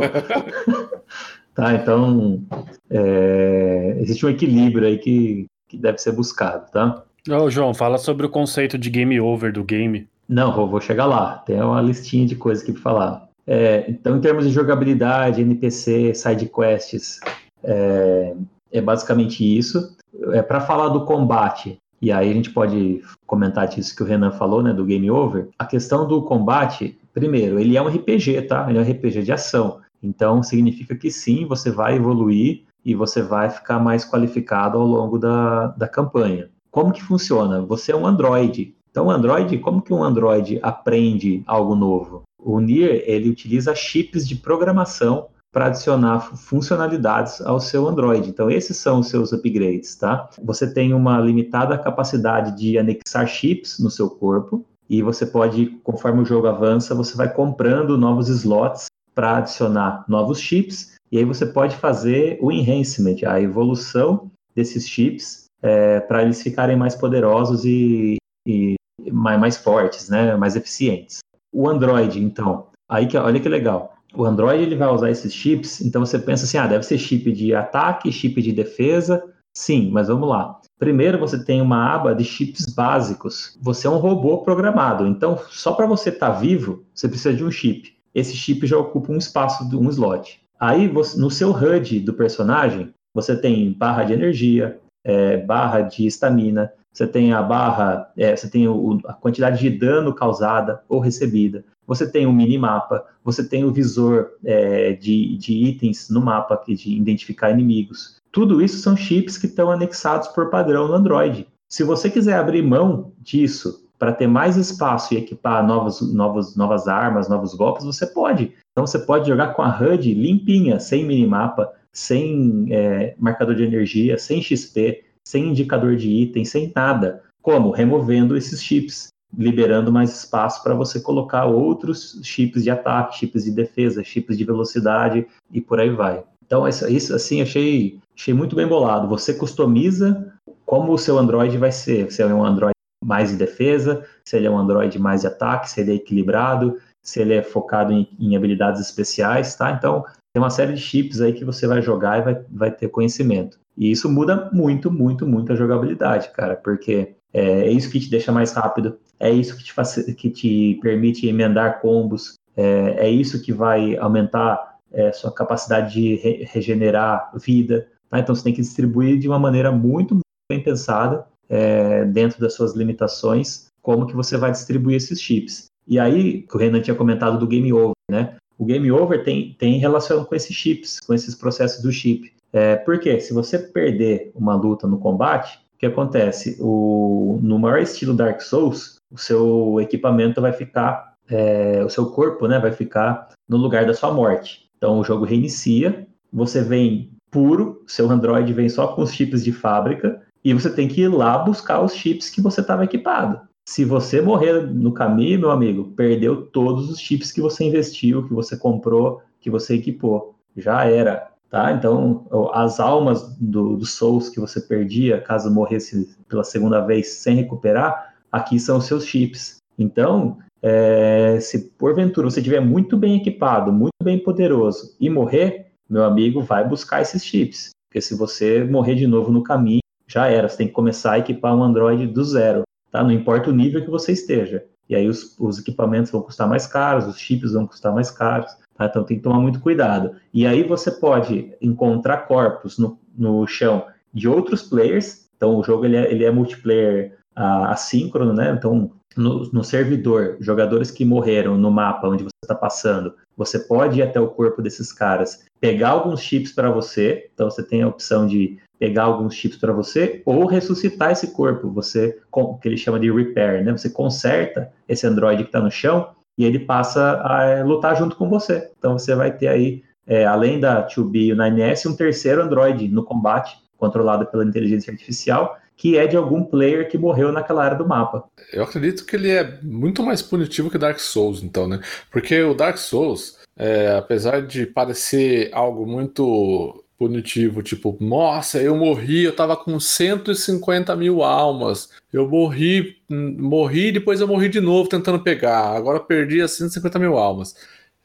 tá, então é, existe um equilíbrio aí que, que deve ser buscado, tá? Ô, João, fala sobre o conceito de game over do game. Não, vou, vou chegar lá. Tem uma listinha de coisas aqui para falar. É, então, em termos de jogabilidade, NPC, side quests, é, é basicamente isso. É para falar do combate. E aí a gente pode comentar disso que o Renan falou, né, do game over. A questão do combate, primeiro, ele é um RPG, tá? Ele é um RPG de ação. Então significa que sim, você vai evoluir e você vai ficar mais qualificado ao longo da, da campanha. Como que funciona? Você é um Android, então, Android, como que um Android aprende algo novo? O Nier, ele utiliza chips de programação para adicionar funcionalidades ao seu Android. Então, esses são os seus upgrades, tá? Você tem uma limitada capacidade de anexar chips no seu corpo e você pode, conforme o jogo avança, você vai comprando novos slots para adicionar novos chips e aí você pode fazer o enhancement, a evolução desses chips é, para eles ficarem mais poderosos e, e mais, mais fortes, né, mais eficientes. O Android, então, aí que olha que legal. O Android ele vai usar esses chips, então você pensa assim, ah, deve ser chip de ataque, chip de defesa. Sim, mas vamos lá. Primeiro você tem uma aba de chips básicos. Você é um robô programado, então só para você estar tá vivo, você precisa de um chip. Esse chip já ocupa um espaço um slot. Aí você, no seu HUD do personagem, você tem barra de energia, é, barra de estamina, você tem a barra, é, você tem o, a quantidade de dano causada ou recebida, você tem o minimapa, você tem o visor é, de, de itens no mapa de identificar inimigos. Tudo isso são chips que estão anexados por padrão no Android. Se você quiser abrir mão disso para ter mais espaço e equipar novos, novos, novas armas, novos golpes, você pode. Então você pode jogar com a HUD limpinha, sem minimapa, sem é, marcador de energia, sem XP, sem indicador de item, sem nada. Como? Removendo esses chips, liberando mais espaço para você colocar outros chips de ataque, chips de defesa, chips de velocidade e por aí vai. Então, isso, assim, achei, achei muito bem bolado. Você customiza como o seu Android vai ser. Se é um Android mais de defesa, se ele é um Android mais de ataque, se ele é equilibrado, se ele é focado em, em habilidades especiais, tá? Então, tem uma série de chips aí que você vai jogar e vai, vai ter conhecimento. E isso muda muito, muito, muito a jogabilidade, cara, porque é, é isso que te deixa mais rápido, é isso que te, que te permite emendar combos, é, é isso que vai aumentar é, sua capacidade de re regenerar vida. Tá? Então você tem que distribuir de uma maneira muito, muito bem pensada é, dentro das suas limitações, como que você vai distribuir esses chips. E aí, o Renan tinha comentado do game over, né? O game over tem, tem relação com esses chips, com esses processos do chip. É, porque se você perder uma luta no combate, o que acontece? O, no maior estilo Dark Souls, o seu equipamento vai ficar, é, o seu corpo né, vai ficar no lugar da sua morte. Então o jogo reinicia, você vem puro, seu Android vem só com os chips de fábrica, e você tem que ir lá buscar os chips que você estava equipado. Se você morrer no caminho, meu amigo, perdeu todos os chips que você investiu, que você comprou, que você equipou. Já era, tá? Então, as almas do, do Souls que você perdia, caso morresse pela segunda vez sem recuperar, aqui são os seus chips. Então, é, se porventura você estiver muito bem equipado, muito bem poderoso e morrer, meu amigo, vai buscar esses chips. Porque se você morrer de novo no caminho, já era. Você tem que começar a equipar um Android do zero, tá? Não importa o nível que você esteja. E aí os, os equipamentos vão custar mais caros, os chips vão custar mais caros, tá? Então tem que tomar muito cuidado. E aí você pode encontrar corpos no, no chão de outros players. Então o jogo ele é, ele é multiplayer uh, assíncrono, né? Então no, no, servidor, jogadores que morreram no mapa onde você está passando, você pode ir até o corpo desses caras, pegar alguns chips para você. Então você tem a opção de pegar alguns chips para você ou ressuscitar esse corpo, você que ele chama de repair, né? Você conserta esse androide que está no chão e ele passa a é, lutar junto com você. Então você vai ter aí, é, além da 2B e o 9S, um terceiro androide no combate, controlado pela inteligência artificial, que é de algum player que morreu naquela área do mapa. Eu acredito que ele é muito mais punitivo que Dark Souls, então, né? Porque o Dark Souls, é, apesar de parecer algo muito punitivo, tipo, nossa, eu morri, eu tava com 150 mil almas, eu morri, morri, depois eu morri de novo tentando pegar, agora perdi as 150 mil almas.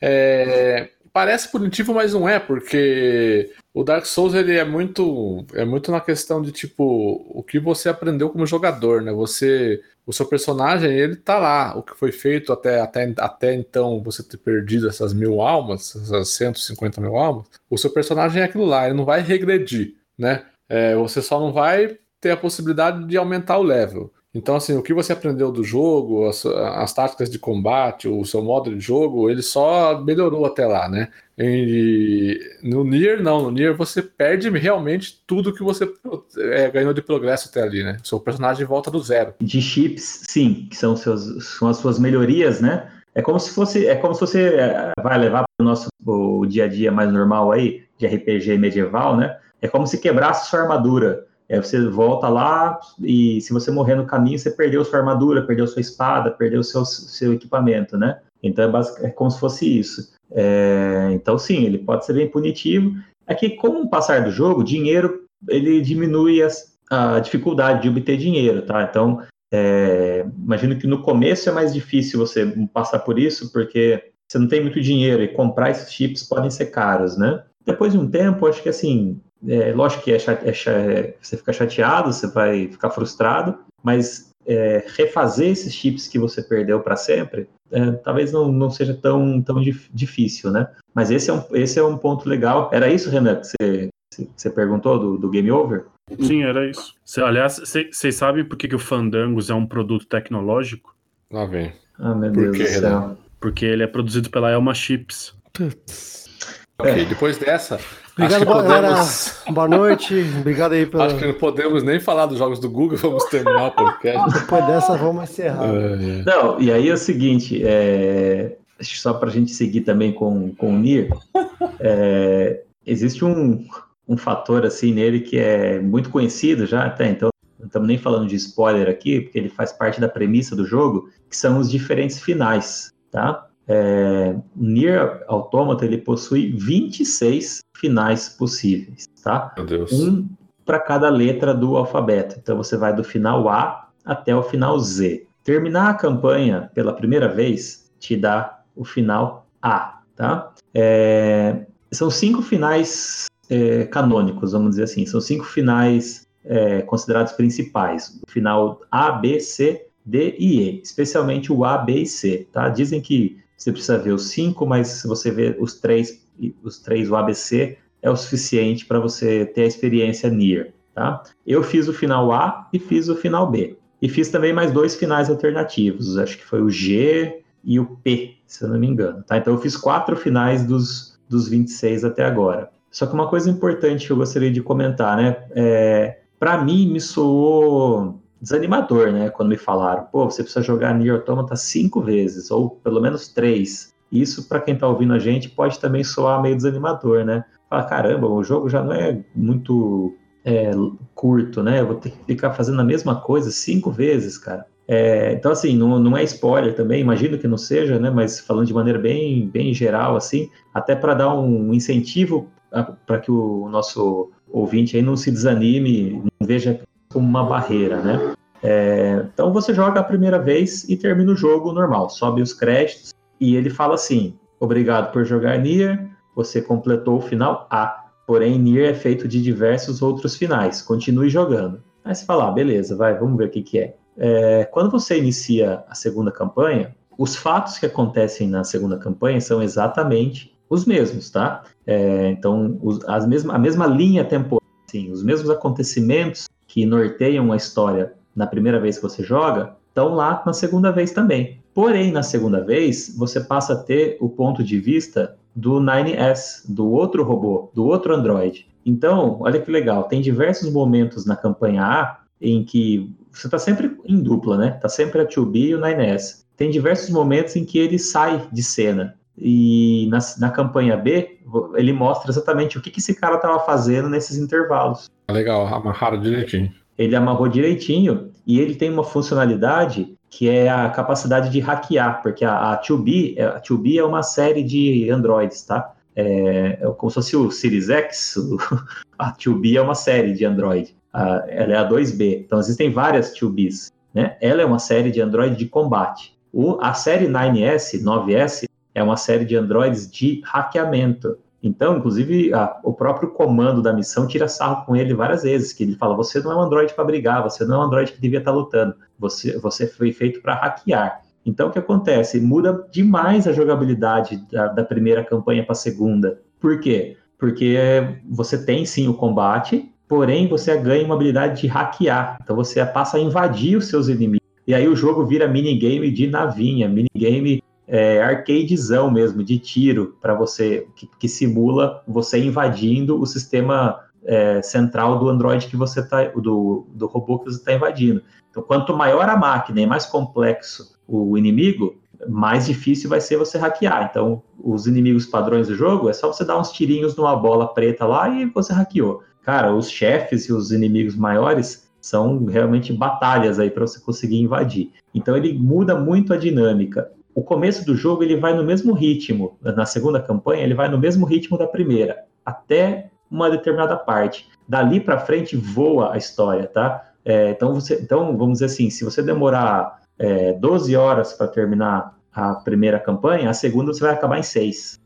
É, parece punitivo, mas não é, porque o Dark Souls ele é muito é muito na questão de tipo o que você aprendeu como jogador, né? Você o seu personagem ele tá lá, o que foi feito até, até, até então você ter perdido essas mil almas, essas 150 mil almas, o seu personagem é aquilo lá, ele não vai regredir, né? É, você só não vai ter a possibilidade de aumentar o level. Então, assim, o que você aprendeu do jogo, as, as, táticas de combate, o seu modo de jogo, ele só melhorou até lá, né? E no Nier, não. No Nier você perde realmente tudo que você é, ganhou de progresso até ali, né? Seu personagem volta do zero. De chips, sim, que são, seus, são as suas melhorias, né? É como se fosse, é como se você é, vai levar para o nosso dia a dia mais normal aí, de RPG medieval, né? É como se quebrasse sua armadura. É, você volta lá e se você morrer no caminho, você perdeu sua armadura, perdeu sua espada, perdeu seu, seu equipamento, né? Então é, é como se fosse isso. É, então sim, ele pode ser bem punitivo. É que com o passar do jogo, dinheiro ele diminui as, a dificuldade de obter dinheiro, tá? Então é, imagino que no começo é mais difícil você passar por isso, porque você não tem muito dinheiro e comprar esses chips podem ser caros, né? Depois de um tempo, acho que assim, é, lógico que é, é, você fica chateado, você vai ficar frustrado, mas é, refazer esses chips que você perdeu para sempre, é, talvez não, não seja tão, tão difícil, né? Mas esse é, um, esse é um ponto legal. Era isso, Renan, que você, você perguntou do, do Game Over? Sim, era isso. Cê, aliás, vocês sabem por que, que o Fandangos é um produto tecnológico? Lá vem. Ah, meu Deus do céu. Porque ele é produzido pela Elma Chips. Putz. Ok, depois dessa. Obrigado, acho que galera. podemos... Boa noite. Obrigado aí pela. Acho que não podemos nem falar dos jogos do Google, vamos terminar o podcast. Depois dessa, vamos encerrar. É, é. Não, e aí é o seguinte, é, só para a gente seguir também com, com o Nier, é, existe um, um fator assim nele que é muito conhecido já até, então não estamos nem falando de spoiler aqui, porque ele faz parte da premissa do jogo, que são os diferentes finais, tá? É, Nier Automata ele possui 26 finais possíveis, tá? Meu Deus. um para cada letra do alfabeto. Então você vai do final A até o final Z. Terminar a campanha pela primeira vez te dá o final A, tá? É, são cinco finais é, canônicos, vamos dizer assim. São cinco finais é, considerados principais. O final A, B, C, D e E. Especialmente o A, B e C, tá? Dizem que você precisa ver os cinco, mas se você ver os três, os três, o A, B, C, é o suficiente para você ter a experiência Nier, tá? Eu fiz o final A e fiz o final B. E fiz também mais dois finais alternativos, acho que foi o G e o P, se eu não me engano, tá? Então eu fiz quatro finais dos, dos 26 até agora. Só que uma coisa importante que eu gostaria de comentar, né? É, para mim, me soou desanimador, né? Quando me falaram, pô, você precisa jogar Nier Automata cinco vezes, ou pelo menos três. Isso, para quem tá ouvindo a gente, pode também soar meio desanimador, né? Fala, caramba, o jogo já não é muito é, curto, né? Eu vou ter que ficar fazendo a mesma coisa cinco vezes, cara. É, então, assim, não, não é spoiler também, imagino que não seja, né? Mas falando de maneira bem, bem geral, assim, até para dar um incentivo para que o nosso ouvinte aí não se desanime, não veja como uma barreira, né? É, então você joga a primeira vez e termina o jogo normal, sobe os créditos e ele fala assim: obrigado por jogar Nier, você completou o final A. Porém, Nier é feito de diversos outros finais. Continue jogando. Aí você fala, ah, beleza, vai, vamos ver o que, que é. é. Quando você inicia a segunda campanha, os fatos que acontecem na segunda campanha são exatamente os mesmos, tá? É, então, os, as mesma, a mesma linha temporal, assim, os mesmos acontecimentos que norteiam a história na primeira vez que você joga, estão lá na segunda vez também. Porém, na segunda vez, você passa a ter o ponto de vista do 9S, do outro robô, do outro Android. Então, olha que legal, tem diversos momentos na campanha A em que você está sempre em dupla, né? Tá sempre a 2B e o 9S. Tem diversos momentos em que ele sai de cena. E na, na campanha B, ele mostra exatamente o que, que esse cara estava fazendo nesses intervalos. Legal, amarraram direitinho. Ele amarrou direitinho e ele tem uma funcionalidade que é a capacidade de hackear, porque a, a 2B, a 2B é uma série de Androids, tá? É, é como se fosse o Series X, o, a 2B é uma série de Android, a, ela é a 2B, então existem várias 2Bs, né? Ela é uma série de Android de combate. O, a série 9S, 9S, é uma série de Androids de hackeamento. Então, inclusive, a, o próprio comando da missão tira sarro com ele várias vezes, que ele fala: você não é um Android para brigar, você não é um Android que devia estar lutando, você, você foi feito para hackear. Então, o que acontece? Muda demais a jogabilidade da, da primeira campanha para a segunda. Por quê? Porque você tem sim o combate, porém você ganha uma habilidade de hackear. Então, você passa a invadir os seus inimigos. E aí o jogo vira minigame de navinha, minigame é, arcadezão mesmo, de tiro, para você, que, que, simula você invadindo o sistema é, central do Android que você tá, do, do robô que você está invadindo. Então, quanto maior a máquina e mais complexo o inimigo, mais difícil vai ser você hackear. Então, os inimigos padrões do jogo é só você dar uns tirinhos numa bola preta lá e você hackeou. Cara, os chefes e os inimigos maiores são realmente batalhas aí para você conseguir invadir. Então ele muda muito a dinâmica o começo do jogo ele vai no mesmo ritmo, na segunda campanha ele vai no mesmo ritmo da primeira, até uma determinada parte. Dali para frente voa a história, tá? É, então, você, então, vamos dizer assim, se você demorar é, 12 horas para terminar a primeira campanha, a segunda você vai acabar em 6.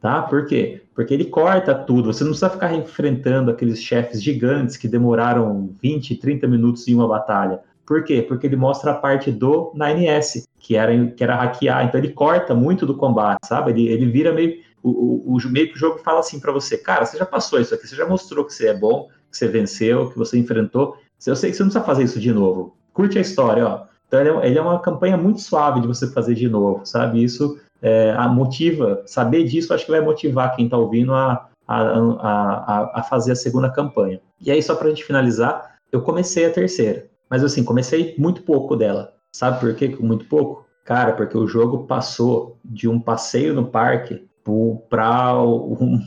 Tá? Por quê? Porque ele corta tudo. Você não precisa ficar enfrentando aqueles chefes gigantes que demoraram 20, 30 minutos em uma batalha. Por quê? Porque ele mostra a parte do 9S, que era, que era hackear. Então ele corta muito do combate, sabe? Ele, ele vira meio. O, o, meio que o jogo fala assim para você, cara, você já passou isso aqui, você já mostrou que você é bom, que você venceu, que você enfrentou. Eu sei que você não precisa fazer isso de novo. Curte a história, ó. Então ele é, ele é uma campanha muito suave de você fazer de novo, sabe? Isso é, motiva, saber disso acho que vai motivar quem está ouvindo a, a, a, a, fazer a segunda campanha. E aí, só para a gente finalizar, eu comecei a terceira. Mas assim, comecei muito pouco dela. Sabe por quê? Muito pouco? Cara, porque o jogo passou de um passeio no parque para um.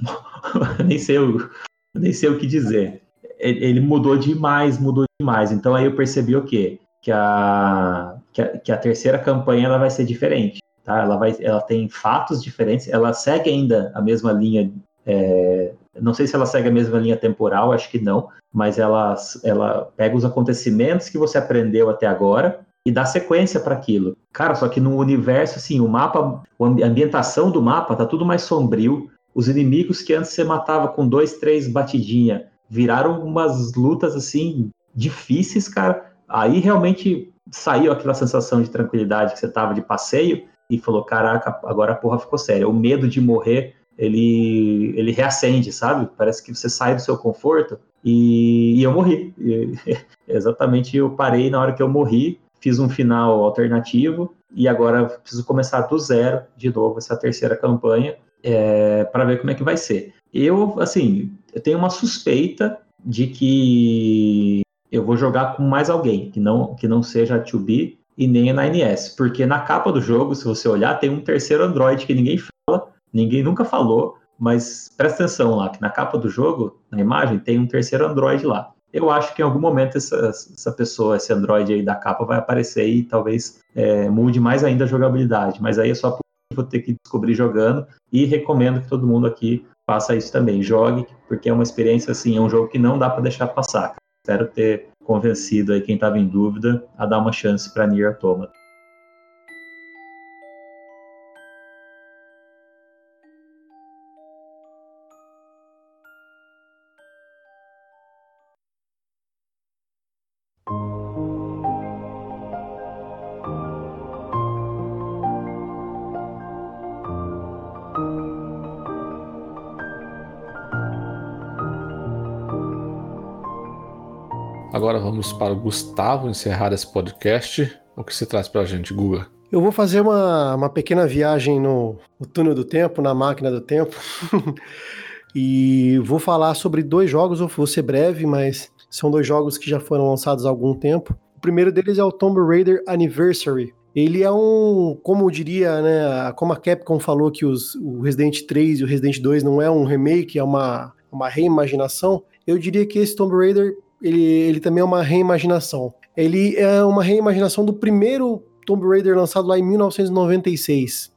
nem, sei o, nem sei o que dizer. Ele mudou demais, mudou demais. Então aí eu percebi o quê? Que a, que a, que a terceira campanha ela vai ser diferente. Tá? Ela, vai, ela tem fatos diferentes, ela segue ainda a mesma linha. É, não sei se ela segue a mesma linha temporal, acho que não, mas ela, ela pega os acontecimentos que você aprendeu até agora e dá sequência para aquilo. Cara, só que no universo, assim, o mapa, a ambientação do mapa tá tudo mais sombrio. Os inimigos que antes você matava com dois, três batidinha viraram umas lutas assim difíceis, cara. Aí realmente saiu aquela sensação de tranquilidade que você tava de passeio e falou: caraca, agora a porra ficou séria. O medo de morrer ele, ele reacende, sabe? Parece que você sai do seu conforto e, e eu morri. E, exatamente, eu parei na hora que eu morri fiz um final alternativo e agora preciso começar do zero de novo essa terceira campanha é, para ver como é que vai ser. Eu, assim, eu tenho uma suspeita de que eu vou jogar com mais alguém que não que não seja a 2B e nem a 9S, porque na capa do jogo, se você olhar, tem um terceiro Android que ninguém fala, ninguém nunca falou, mas presta atenção lá, que na capa do jogo, na imagem, tem um terceiro Android lá eu acho que em algum momento essa, essa pessoa, esse Android aí da capa vai aparecer e talvez é, mude mais ainda a jogabilidade. Mas aí é só vou ter que descobrir jogando e recomendo que todo mundo aqui faça isso também. Jogue, porque é uma experiência assim, é um jogo que não dá para deixar passar. Espero ter convencido aí quem estava em dúvida a dar uma chance para Nier Automata. Agora vamos para o Gustavo encerrar esse podcast. O que você traz para a gente, Guga? Eu vou fazer uma, uma pequena viagem no, no túnel do tempo, na máquina do tempo. e vou falar sobre dois jogos, vou ser breve, mas são dois jogos que já foram lançados há algum tempo. O primeiro deles é o Tomb Raider Anniversary. Ele é um, como eu diria, né, como a Capcom falou que os, o Resident 3 e o Resident 2 não é um remake, é uma, uma reimaginação, eu diria que esse Tomb Raider ele, ele também é uma reimaginação. Ele é uma reimaginação do primeiro Tomb Raider lançado lá em 1996.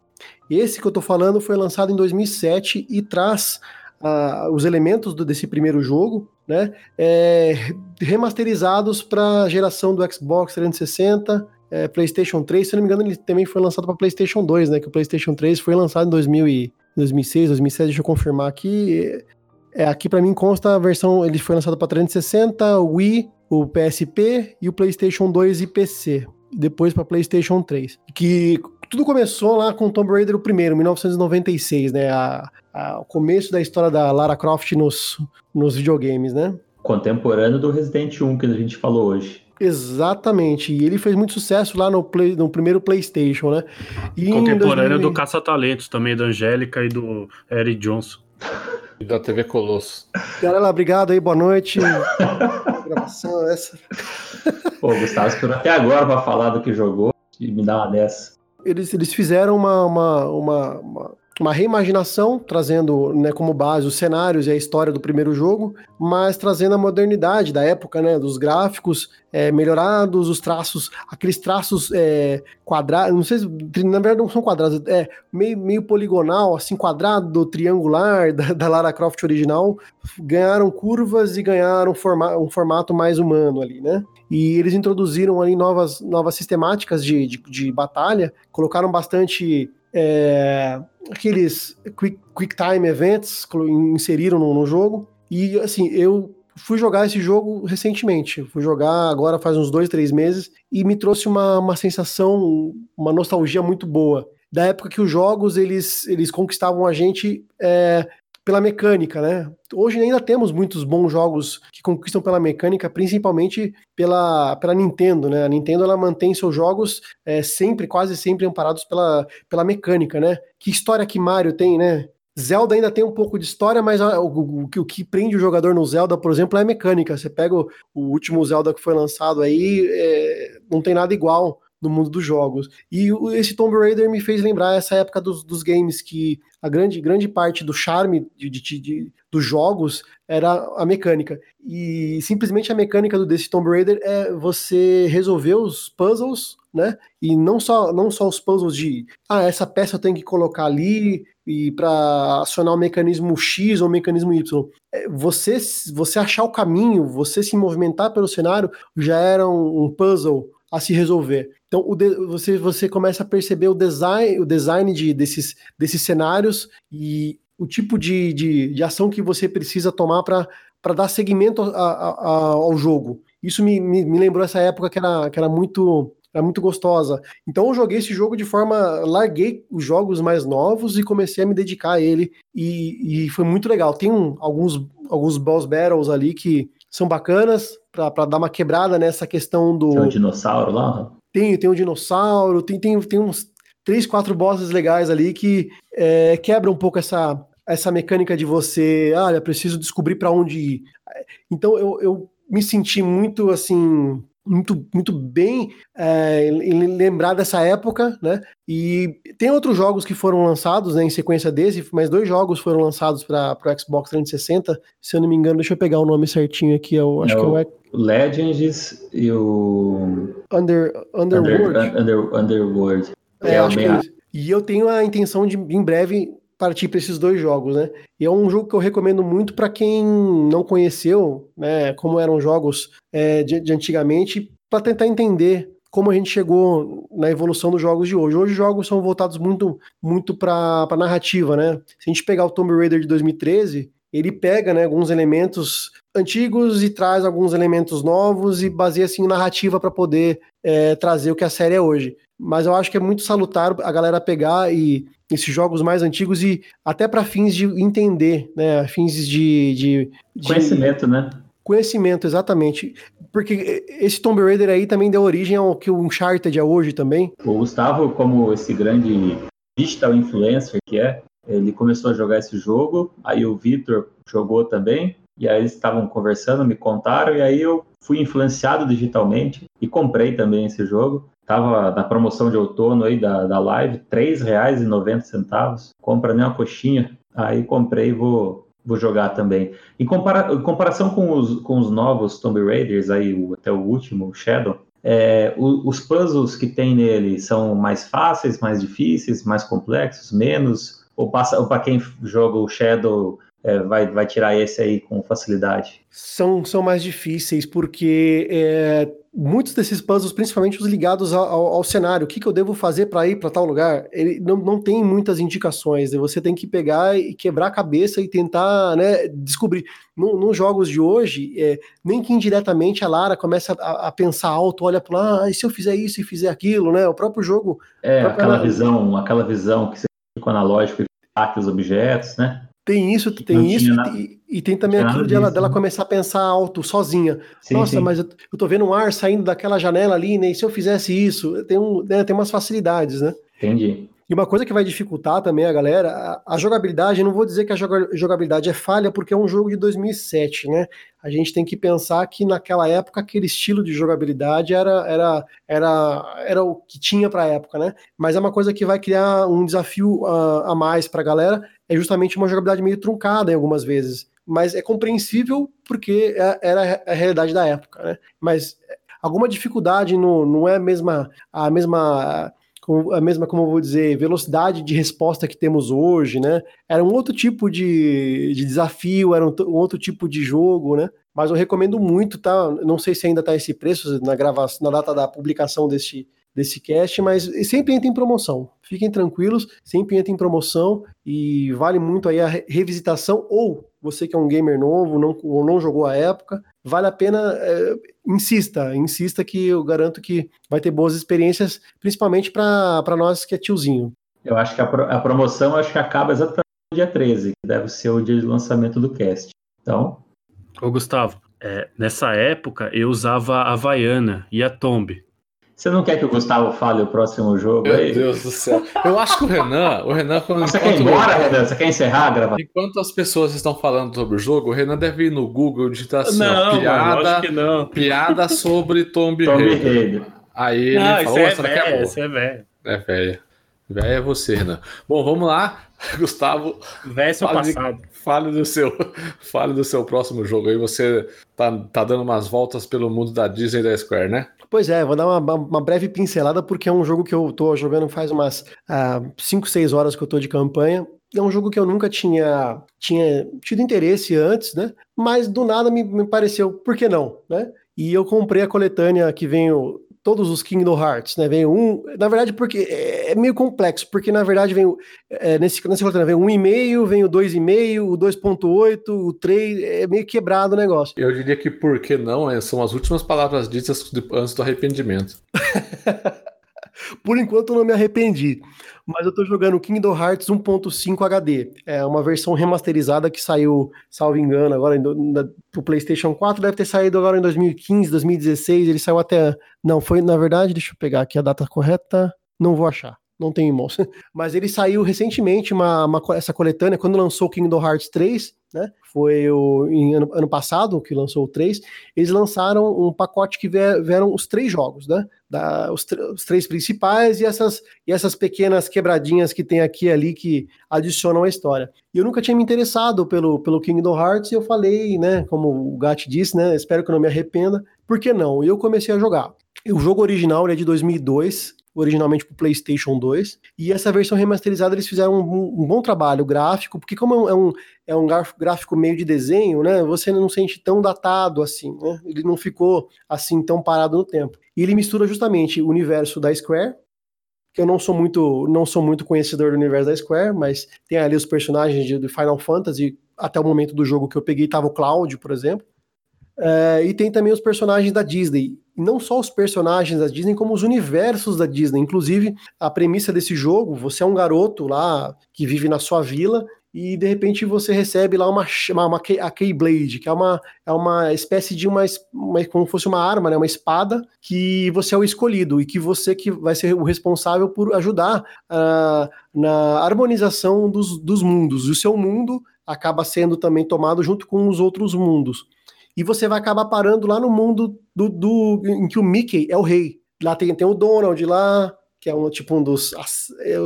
Esse que eu tô falando foi lançado em 2007 e traz uh, os elementos do, desse primeiro jogo, né, é, remasterizados para a geração do Xbox 360, é, PlayStation 3. Se não me engano, ele também foi lançado para PlayStation 2, né? Que o PlayStation 3 foi lançado em 2000 e 2006, 2007. Deixa eu confirmar aqui. É, aqui para mim consta a versão, ele foi lançado para 360, o Wii, o PSP e o PlayStation 2 e PC. Depois para PlayStation 3. Que tudo começou lá com Tomb Raider o primeiro, 1996, né? A, a, o começo da história da Lara Croft nos, nos videogames, né? Contemporâneo do Resident 1 que a gente falou hoje. Exatamente, e ele fez muito sucesso lá no, play, no primeiro PlayStation, né? E Contemporâneo 2000... do Caça-Talentos também, da Angélica e do Eric Johnson. E da TV Colosso. Galera, obrigado aí, boa noite. gravação essa. Pô, Gustavo esperou até agora para falar do que jogou e me dá uma dessa. Eles, eles fizeram uma, uma, uma, uma uma reimaginação, trazendo né, como base os cenários e a história do primeiro jogo, mas trazendo a modernidade da época, né, dos gráficos é, melhorados, os traços, aqueles traços é, quadrados, não sei se, na verdade não são quadrados, é meio, meio poligonal, assim, quadrado, triangular, da, da Lara Croft original, ganharam curvas e ganharam forma, um formato mais humano ali, né? E eles introduziram ali novas, novas sistemáticas de, de, de batalha, colocaram bastante é, aqueles quick, quick time events inseriram no, no, jogo. E assim, eu fui jogar esse jogo recentemente. Fui jogar agora faz uns dois, três meses e me trouxe uma, uma sensação, uma nostalgia muito boa. Da época que os jogos eles, eles conquistavam a gente é, pela mecânica, né? Hoje ainda temos muitos bons jogos que conquistam pela mecânica, principalmente pela, pela Nintendo, né? A Nintendo ela mantém seus jogos é, sempre, quase sempre amparados pela, pela mecânica, né? Que história que Mario tem, né? Zelda ainda tem um pouco de história, mas o, o, o, que prende o jogador no Zelda, por exemplo, é a mecânica. Você pega o, o último Zelda que foi lançado aí, é, não tem nada igual no mundo dos jogos. E esse Tomb Raider me fez lembrar essa época dos, dos games que a grande, grande parte do charme de, de, de, dos jogos era a mecânica. E simplesmente a mecânica do desse Tomb Raider é você resolver os puzzles, né? E não só, não só os puzzles de ah, essa peça eu tenho que colocar ali e para acionar o mecanismo X ou o mecanismo Y. É, você, você achar o caminho, você se movimentar pelo cenário já era um, um puzzle a se resolver. Então de, você, você começa a perceber o design, o design de, desses, desses cenários e o tipo de, de, de ação que você precisa tomar para dar seguimento a, a, a, ao jogo. Isso me, me, me, lembrou essa época que era, que era muito era muito gostosa. Então eu joguei esse jogo de forma. larguei os jogos mais novos e comecei a me dedicar a ele. E, e foi muito legal. Tem um, alguns, alguns boss battles ali que são bacanas para dar uma quebrada nessa questão do. Tem um dinossauro lá? Tem, tem um dinossauro, tem, tem, tem uns três, quatro bosses legais ali que é, quebram um pouco essa, essa mecânica de você, ah, eu preciso descobrir para onde ir. Então eu, eu me senti muito assim muito, muito bem é, em lembrar dessa época, né? E tem outros jogos que foram lançados né, em sequência desse, mas dois jogos foram lançados para o Xbox 360. Se eu não me engano, deixa eu pegar o nome certinho aqui. Eu acho é que é o Legends e o Under, Underworld. Under, Under, Underworld. É, é acho que é E eu tenho a intenção de, em breve, partir para esses dois jogos, né? E é um jogo que eu recomendo muito para quem não conheceu, né, como eram jogos é, de, de antigamente, para tentar entender como a gente chegou na evolução dos jogos de hoje. Hoje os jogos são voltados muito, muito para narrativa, né? Se a gente pegar o Tomb Raider de 2013, ele pega né, alguns elementos antigos e traz alguns elementos novos e baseia assim em narrativa para poder é, trazer o que a série é hoje. Mas eu acho que é muito salutar a galera pegar e esses jogos mais antigos e até para fins de entender, né? Fins de, de, de, Conhecimento, né? Conhecimento, exatamente. Porque esse Tomb Raider aí também deu origem ao que o Uncharted é hoje também. O Gustavo, como esse grande digital influencer que é, ele começou a jogar esse jogo, aí o Victor jogou também, e aí eles estavam conversando, me contaram, e aí eu fui influenciado digitalmente e comprei também esse jogo. Tava na promoção de outono aí da, da live, R$ 3,90. Compra nem uma coxinha. Aí comprei e vou, vou jogar também. Em, compara em comparação com os, com os novos Tomb Raiders, aí, o, até o último, o Shadow, é, o, os puzzles que tem nele são mais fáceis, mais difíceis, mais complexos, menos? Ou, ou para quem joga o Shadow é, vai, vai tirar esse aí com facilidade? São, são mais difíceis, porque é, muitos desses puzzles, principalmente os ligados ao, ao, ao cenário, o que, que eu devo fazer para ir para tal lugar, ele não, não tem muitas indicações. Né? Você tem que pegar e quebrar a cabeça e tentar né, descobrir. No, nos jogos de hoje, é, nem que indiretamente a Lara começa a, a pensar alto, olha para lá, ah, e se eu fizer isso e fizer aquilo, né? O próprio jogo. É, aquela visão, aquela visão que você fica analógico e os objetos, né? Tem isso, tem isso, e, e, tem também aquilo ela, dela né? começar a pensar alto, sozinha. Sim, Nossa, sim. mas eu, eu tô vendo um ar saindo daquela janela ali, né? E se eu fizesse isso? Tem, um, né, tem umas facilidades, né? Entendi. E uma coisa que vai dificultar também a galera, a, a jogabilidade, não vou dizer que a jogabilidade é falha, porque é um jogo de 2007, né? A gente tem que pensar que naquela época aquele estilo de jogabilidade era, era, era, era o que tinha para a época, né? Mas é uma coisa que vai criar um desafio uh, a mais para a galera, é justamente uma jogabilidade meio truncada em algumas vezes. Mas é compreensível porque é, era a realidade da época, né? Mas alguma dificuldade no, não é a mesma, a mesma a mesma, como eu vou dizer, velocidade de resposta que temos hoje, né? Era um outro tipo de, de desafio, era um, um, outro tipo de jogo, né? Mas eu recomendo muito, tá? Não sei se ainda tá esse preço na gravação, na data da publicação deste, desse cast, mas sempre entra em promoção. Fiquem tranquilos, sempre entra em promoção e vale muito aí a revisitação ou você que é um gamer novo, não, ou não jogou a época, vale a pena, é, insista, insista que eu garanto que vai ter boas experiências, principalmente para nós que é tiozinho. Eu acho que a, a promoção acho que acaba exatamente dia 13, que deve ser o dia de lançamento do cast. Então. Ô, Gustavo, é, nessa época eu usava a Havaiana e a Tomb. Você não quer que o Gustavo fale o próximo jogo Meu aí? Deus do céu. Eu acho que o Renan, o Renan quando Você quer ir embora, Renan? Você quer encerrar a gravação? Enquanto as pessoas estão falando sobre o jogo, o Renan deve ir no Google e digitar assim, ó, não, piada, mano, que não. piada sobre Tomb Tomb Raider. Aí ele Não, isso falou, é daqui é velho, isso é velho. É velha. Velha é você, Renan. Bom, vamos lá. Gustavo, Velho é seu Fala de- passado. Fale do seu, fale do seu próximo jogo aí. Você tá, tá dando umas voltas pelo mundo da Disney e da Square, né? Pois é, vou dar uma, uma breve pincelada porque é um jogo que eu tô jogando faz umas 5, 6 horas que eu tô de campanha. É um jogo que eu nunca tinha, tinha tido interesse antes, né? Mas do nada me, me pareceu, por que não, né? E eu comprei a coletânea que vem o- todos os Kingdom Hearts, né? Vem um, na verdade, porque é é meio complexo, porque na verdade vem o- é, nesse nessa coletânea vem o 1,5, vem o 2,5, o 2.8, o 3, é meio quebrado o negócio. Eu diria que por que não é, são as últimas palavras ditas antes do arrependimento. Por enquanto eu não me arrependi. Mas eu tô jogando Kingdom Hearts 1.5 HD. É uma versão remasterizada que saiu, salvo engano, agora em pro PlayStation 4. Deve ter saído agora em 2015, 2016. Ele saiu até. Não, foi, na verdade, deixa eu pegar aqui a data correta. Não vou achar. Não tem em mãos. Mas ele saiu recentemente, uma, uma essa coletânea, quando lançou o Kingdom Hearts 3, né? Foi o, em ano, ano passado que lançou o 3. Eles lançaram um pacote que vie- vieram os três jogos, né? Da, os, os três principais e essas, e essas pequenas quebradinhas que tem aqui e ali que adicionam a história. E eu nunca tinha me interessado pelo, pelo Kingdom Hearts e eu falei, né? Como o Gat disse, né? Espero que eu não me arrependa. Por que não? E eu comecei a jogar. O jogo original é de 2002, originalmente para o PlayStation 2, e essa versão remasterizada eles fizeram um, um bom trabalho gráfico, porque como é um, é um graf- gráfico meio de desenho, né, você não sente tão datado assim, né, ele não ficou assim tão parado no tempo. E ele mistura justamente o universo da Square, que eu não sou muito, não sou muito conhecedor do universo da Square, mas tem ali os personagens de, de Final Fantasy, até o momento do jogo que eu peguei tava o Cloud, por exemplo, é, e tem também os personagens da Disney. Não só os personagens da Disney, como os universos da Disney. Inclusive, a premissa desse jogo: você é um garoto lá que vive na sua vila e de repente você recebe lá uma, uma, uma a Keyblade, que é uma, é uma espécie de uma, uma como se fosse uma arma, né, uma espada, que você é o escolhido e que você que vai ser o responsável por ajudar ah, na harmonização dos, dos mundos. E o seu mundo acaba sendo também tomado junto com os outros mundos e você vai acabar parando lá no mundo do, do- em que o Mickey é o rei. Lá tem, tem o Donald lá, que é um tipo um dos é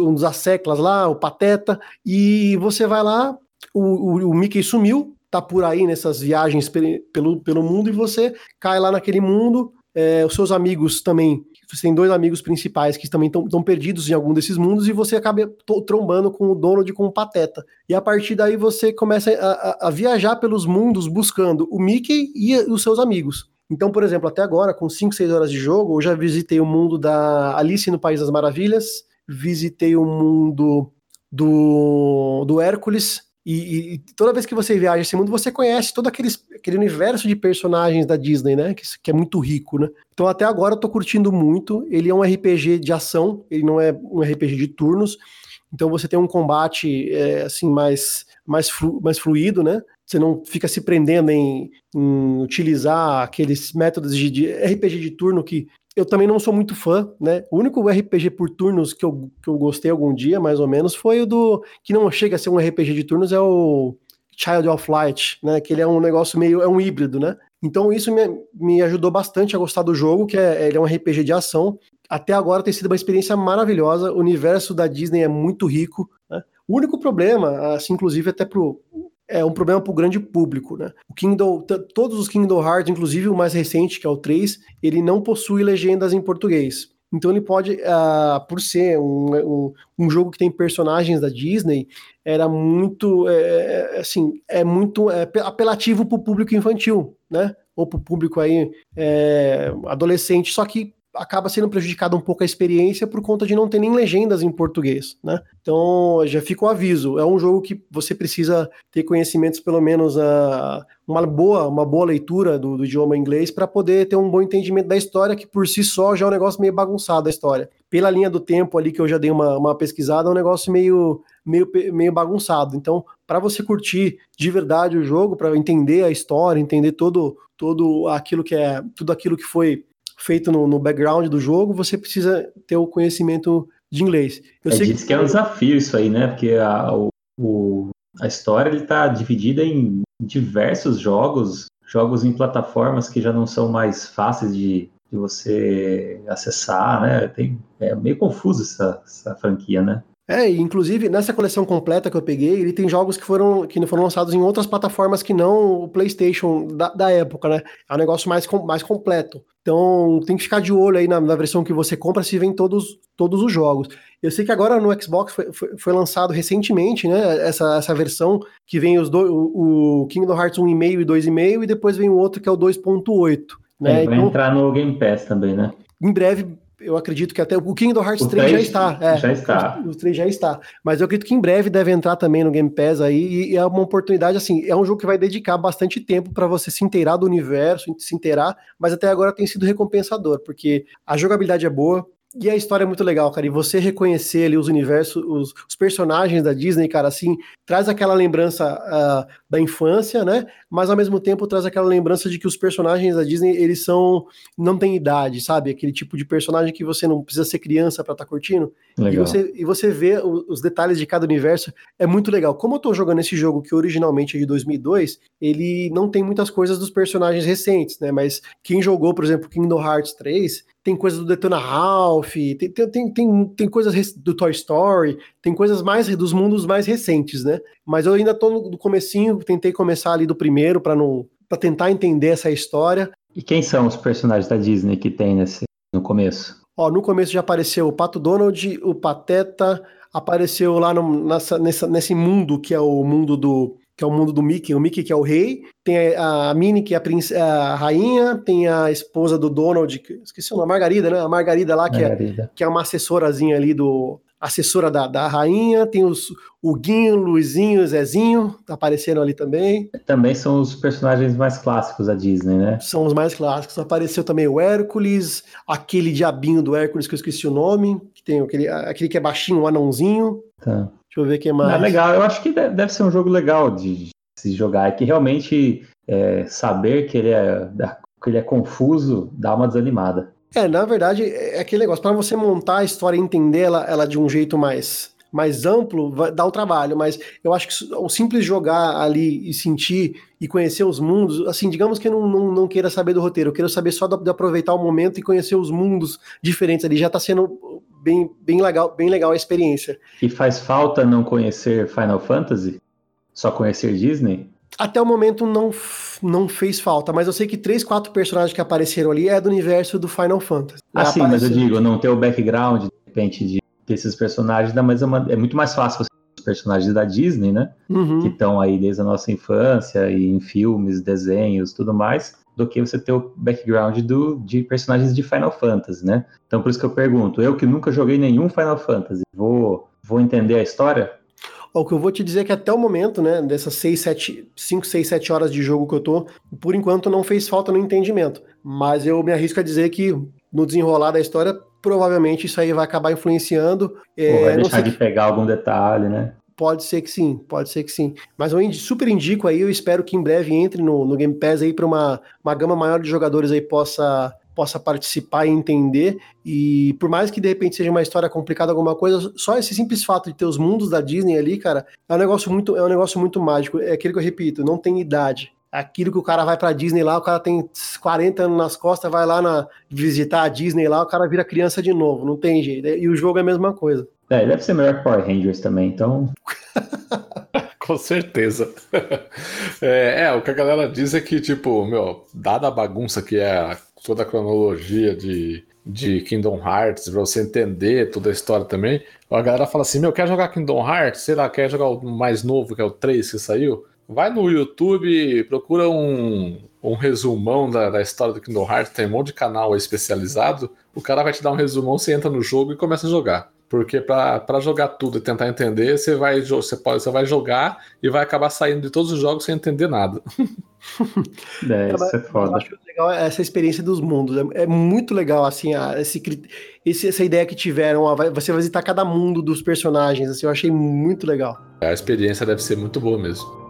um dos asseclas lá, o Pateta, e você vai lá, o, o, o Mickey sumiu, tá por aí nessas viagens pe- pelo, pelo mundo e você cai lá naquele mundo. é, os seus amigos também, você tem dois amigos principais que também estão perdidos em algum desses mundos e você acaba trombando com o Donald com o Pateta. E a partir daí você começa a, a- a viajar pelos mundos buscando o Mickey e os seus amigos. Então, por exemplo, até agora, com 5, 6 horas de jogo, eu já visitei o mundo da Alice no País das Maravilhas, visitei o mundo do, do Hércules, e, e- toda vez que você viaja esse mundo, você conhece todo aqueles, aquele universo de personagens da Disney, né? Que, que é muito rico, né? Então, até agora, eu tô curtindo muito. Ele é um RPG de ação, ele não é um RPG de turnos. Então, você tem um combate, é, assim, mais, mais, flu, mais fluido, né? Você não fica se prendendo em, em utilizar aqueles métodos de, de RPG de turno que eu também não sou muito fã, né? O único RPG por turnos que eu, que eu gostei algum dia, mais ou menos, foi o do. que não chega a ser um RPG de turnos, é o Child of Light, né? Que ele é um negócio meio. é um híbrido, né? Então isso me, me ajudou bastante a gostar do jogo, que é, ele é um RPG de ação. Até agora tem sido uma experiência maravilhosa. O universo da Disney é muito rico. Né? O único problema, assim, inclusive até pro, é um problema para o grande público, né? O Kingdom, t- todos os Kingdom Hearts, inclusive o mais recente, que é o 3, ele não possui legendas em português. Então ele pode, ah, por ser um, um, um jogo que tem personagens da Disney, era muito, é, é, assim, é muito é, pe- apelativo para o público infantil, né? Ou para o público aí é, adolescente. Só que acaba sendo prejudicada um pouco a experiência por conta de não ter nem legendas em português, né? Então já fica o aviso, é um jogo que você precisa ter conhecimentos pelo menos uh, uma boa uma boa leitura do, do idioma inglês para poder ter um bom entendimento da história que por si só já é um negócio meio bagunçado a história. Pela linha do tempo ali que eu já dei uma, uma pesquisada, é um negócio meio meio, meio bagunçado. Então, para você curtir de verdade o jogo, para entender a história, entender todo todo aquilo que é tudo aquilo que foi feito no, no background do jogo, você precisa ter o conhecimento de inglês. Eu é, sei diz que... que... é um desafio isso aí, né? Porque a, o, a história está dividida em diversos jogos, jogos em plataformas que já não são mais fáceis de, de você acessar, né? Tem, é meio confuso essa, essa franquia, né? É, inclusive nessa coleção completa que eu peguei, ele tem jogos que foram que foram lançados em outras plataformas que não o PlayStation da, da época, né? É um negócio mais, mais completo. Então tem que ficar de olho aí na, na, versão que você compra se vem todos, todos os jogos. Eu sei que agora no Xbox foi, foi, foi lançado recentemente, né? Essa, essa versão que vem os dois, o, o Kingdom Hearts 1,5 e 2,5 e depois vem o outro que é o 2.8. Né? É, vai então, entrar no Game Pass também, né? Em breve eu acredito que até o Kingdom Hearts o 3, 3 já está. É, já está. O, o 3 já está. Mas eu acredito que em breve deve entrar também no Game Pass aí. E é uma oportunidade, assim, é um jogo que vai dedicar bastante tempo para você se inteirar do universo, se inteirar, mas até agora tem sido recompensador, porque a jogabilidade é boa, e a história é muito legal, cara. E você reconhecer ali os universos, os, os personagens da Disney, cara, assim, traz aquela lembrança uh, da infância, né? Mas ao mesmo tempo traz aquela lembrança de que os personagens da Disney, eles são. não têm idade, sabe? Aquele tipo de personagem que você não precisa ser criança para estar tá curtindo. Legal. E você, e você vê os, os detalhes de cada universo. É muito legal. Como eu tô jogando esse jogo, que originalmente é de 2002, ele não tem muitas coisas dos personagens recentes, né? Mas quem jogou, por exemplo, Kingdom Hearts 3 tem coisas do Detona Ralph, tem, tem, tem, tem, coisas do Toy Story, tem coisas mais dos mundos mais recentes, né? Mas eu ainda tô no, comecinho, tentei começar ali do primeiro para não para tentar entender essa história. E quem são os personagens da Disney que tem nesse no começo? Ó, no começo já apareceu o Pato Donald, o Pateta, apareceu lá no, nessa, nessa, nesse mundo que é o mundo do que é o mundo do Mickey, o Mickey que é o rei, tem a, Minnie que é a, princ... a, rainha, tem a esposa do Donald, que, esqueci o nome, a Margarida, né? A Margarida lá, que, É, que é uma assessorazinha ali do, assessora da, da rainha, tem os, o Guinho, Luizinho, Zezinho, tá aparecendo ali também. Também são os personagens mais clássicos da Disney, né? São os mais clássicos. Apareceu também o Hércules, aquele diabinho do Hércules que eu esqueci o nome, que tem aquele, aquele que é baixinho, um anãozinho. Tá. Deixa eu ver quem mais. É legal, eu acho que deve ser um jogo legal de se jogar. É que realmente é, saber que ele é, que ele é confuso dá uma desanimada. É, na verdade, é aquele negócio. Para você montar a história e entender ela, ela de um jeito mais, mais amplo, vai dar o trabalho. Mas eu acho que o simples jogar ali e sentir e conhecer os mundos, assim, digamos que eu não, não, não queira saber do roteiro, eu quero saber só de aproveitar o momento e conhecer os mundos diferentes ali. Já está sendo bem, bem, legal, bem legal a experiência. E faz falta não conhecer Final Fantasy? Só conhecer Disney? Até o momento não, não fez falta, mas eu sei que três, quatro personagens que apareceram ali é do universo do Final Fantasy. Ah, sim, mas eu digo, não ter o background, de repente, de desses personagens, mas é, uma, é muito mais fácil você os personagens da Disney, né? Uhum. Que estão aí desde a nossa infância e em filmes, desenhos, tudo mais, do que você ter o background do, de personagens de Final Fantasy, né? Então por isso que eu pergunto, eu que nunca joguei nenhum Final Fantasy, vou, vou entender a história? O que eu vou te dizer é que até o momento, né, dessas 6, 7, 5, 6, 7 horas de jogo que eu tô, por enquanto não fez falta no entendimento. Mas eu me arrisco a dizer que no desenrolar da história, provavelmente isso aí vai acabar influenciando. É, vai deixar de pegar algum detalhe, né? Pode ser que sim, pode ser que sim. Mas eu super indico aí, eu espero que em breve entre no, no Game Pass aí para uma, uma gama maior de jogadores aí possa possa participar e entender. E por mais que de repente seja uma história complicada, alguma coisa, só esse simples fato de ter os mundos da Disney ali, cara, é um negócio muito, é um negócio muito mágico. É aquilo que eu repito, não tem idade. Aquilo que o cara vai pra Disney lá, o cara tem 40 anos nas costas, vai lá na, visitar a Disney lá, o cara vira criança de novo, não tem jeito. E o jogo é a mesma coisa. É, deve ser melhor que Power Rangers também, então. Com certeza. É, é, o que a galera diz é que, tipo, meu, dada a bagunça que é toda a cronologia de, de Kingdom Hearts, pra você entender toda a história também, a galera fala assim: meu, quer jogar Kingdom Hearts? Sei lá, quer jogar o mais novo, que é o 3 que saiu? vai no YouTube, procura um, um resumão da, da, história do Kingdom Hearts, tem um monte de canal especializado. O cara vai te dar um resumão, você entra no jogo e começa a jogar. Porque para jogar tudo e tentar entender, você vai, você, pode, você vai jogar e vai acabar saindo de todos os jogos sem entender nada. É, isso é foda. Eu acho legal essa experiência dos mundos. É, é muito legal, assim, a, esse, esse, essa ideia que tiveram. A, você vai visitar cada mundo dos personagens. Assim, eu achei muito legal. A experiência deve ser muito boa mesmo.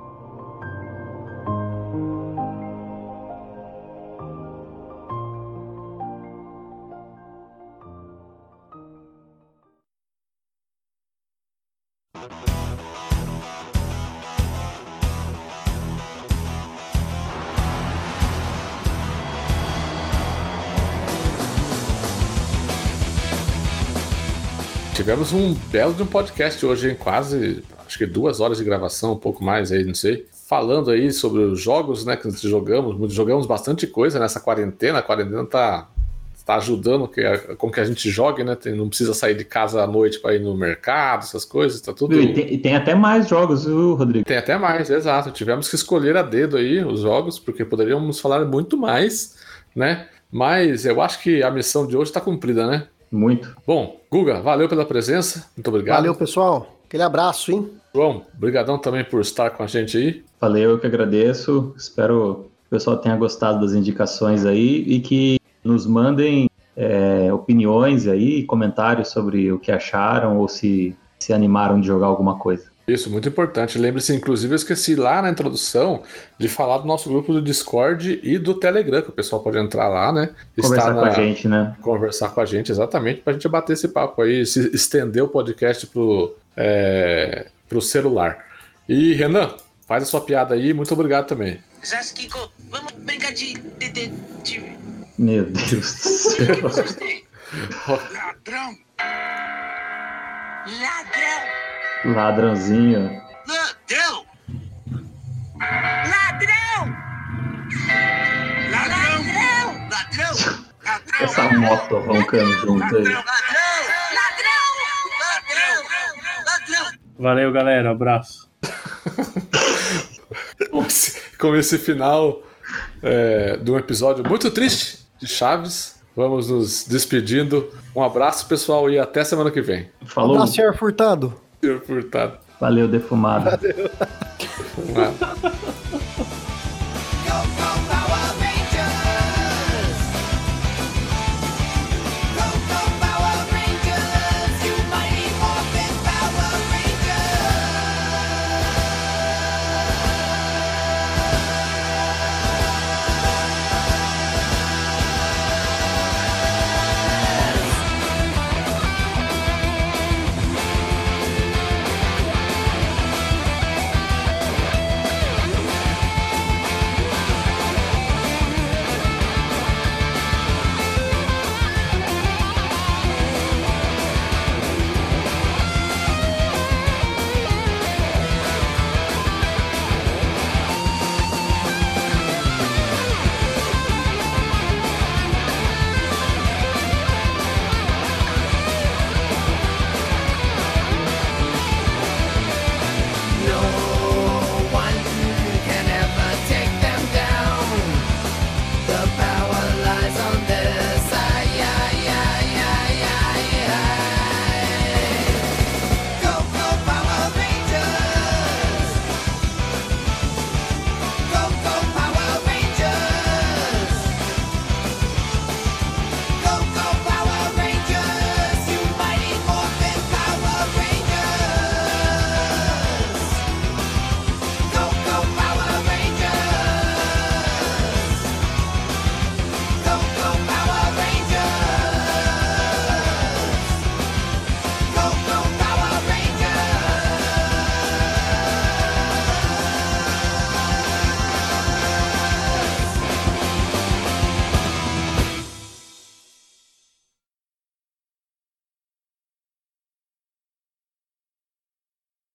Tivemos um belo de um podcast hoje, em quase, acho que duas horas de gravação, um pouco mais aí, não sei. Falando aí sobre os jogos, né, que jogamos, jogamos bastante coisa nessa quarentena. A quarentena tá, tá ajudando que, com que a gente jogue, né? Tem, não precisa sair de casa à noite para ir no mercado, essas coisas, tá tudo. E tem, e tem, até mais jogos, viu, Rodrigo? Tem até mais, exato. Tivemos que escolher a dedo aí os jogos, porque poderíamos falar muito mais, né? Mas eu acho que a missão de hoje está cumprida, né? Muito. Bom, Guga, valeu pela presença. Muito obrigado. Valeu, pessoal. Aquele abraço, hein? João, brigadão também por estar com a gente aí. Valeu, eu que agradeço. Espero que o pessoal tenha gostado das indicações aí e que nos mandem é, opiniões aí, comentários sobre o que acharam ou se se animaram de jogar alguma coisa. Isso, muito importante. Lembre-se, inclusive, eu esqueci lá na introdução de falar do nosso grupo do Discord e do Telegram, que o pessoal pode entrar lá, né? Conversar na... com a gente, né? Conversar com a gente, exatamente, para a gente bater esse papo aí, se estender o podcast pro, é, pro celular. E, Renan, faz a sua piada aí, muito obrigado também. Zasquico, vamos brincar de detetive. Meu Deus do céu. Ladrão! Ladrão! Ladrãozinho. Ladrão! Ladrão! Ladrão! Ladrão! Ladrão! Essa moto roncando junto aí. Ladrão! Ladrão! Ladrão! Ladrão! Valeu, galera. Abraço. Com esse final é, de um episódio muito triste de Chaves, vamos nos despedindo. Um abraço, pessoal, e até semana que vem. Falou. Um abraço, senhor Furtado. Senhor Furtado. Valeu, defumado. Valeu. Defumado.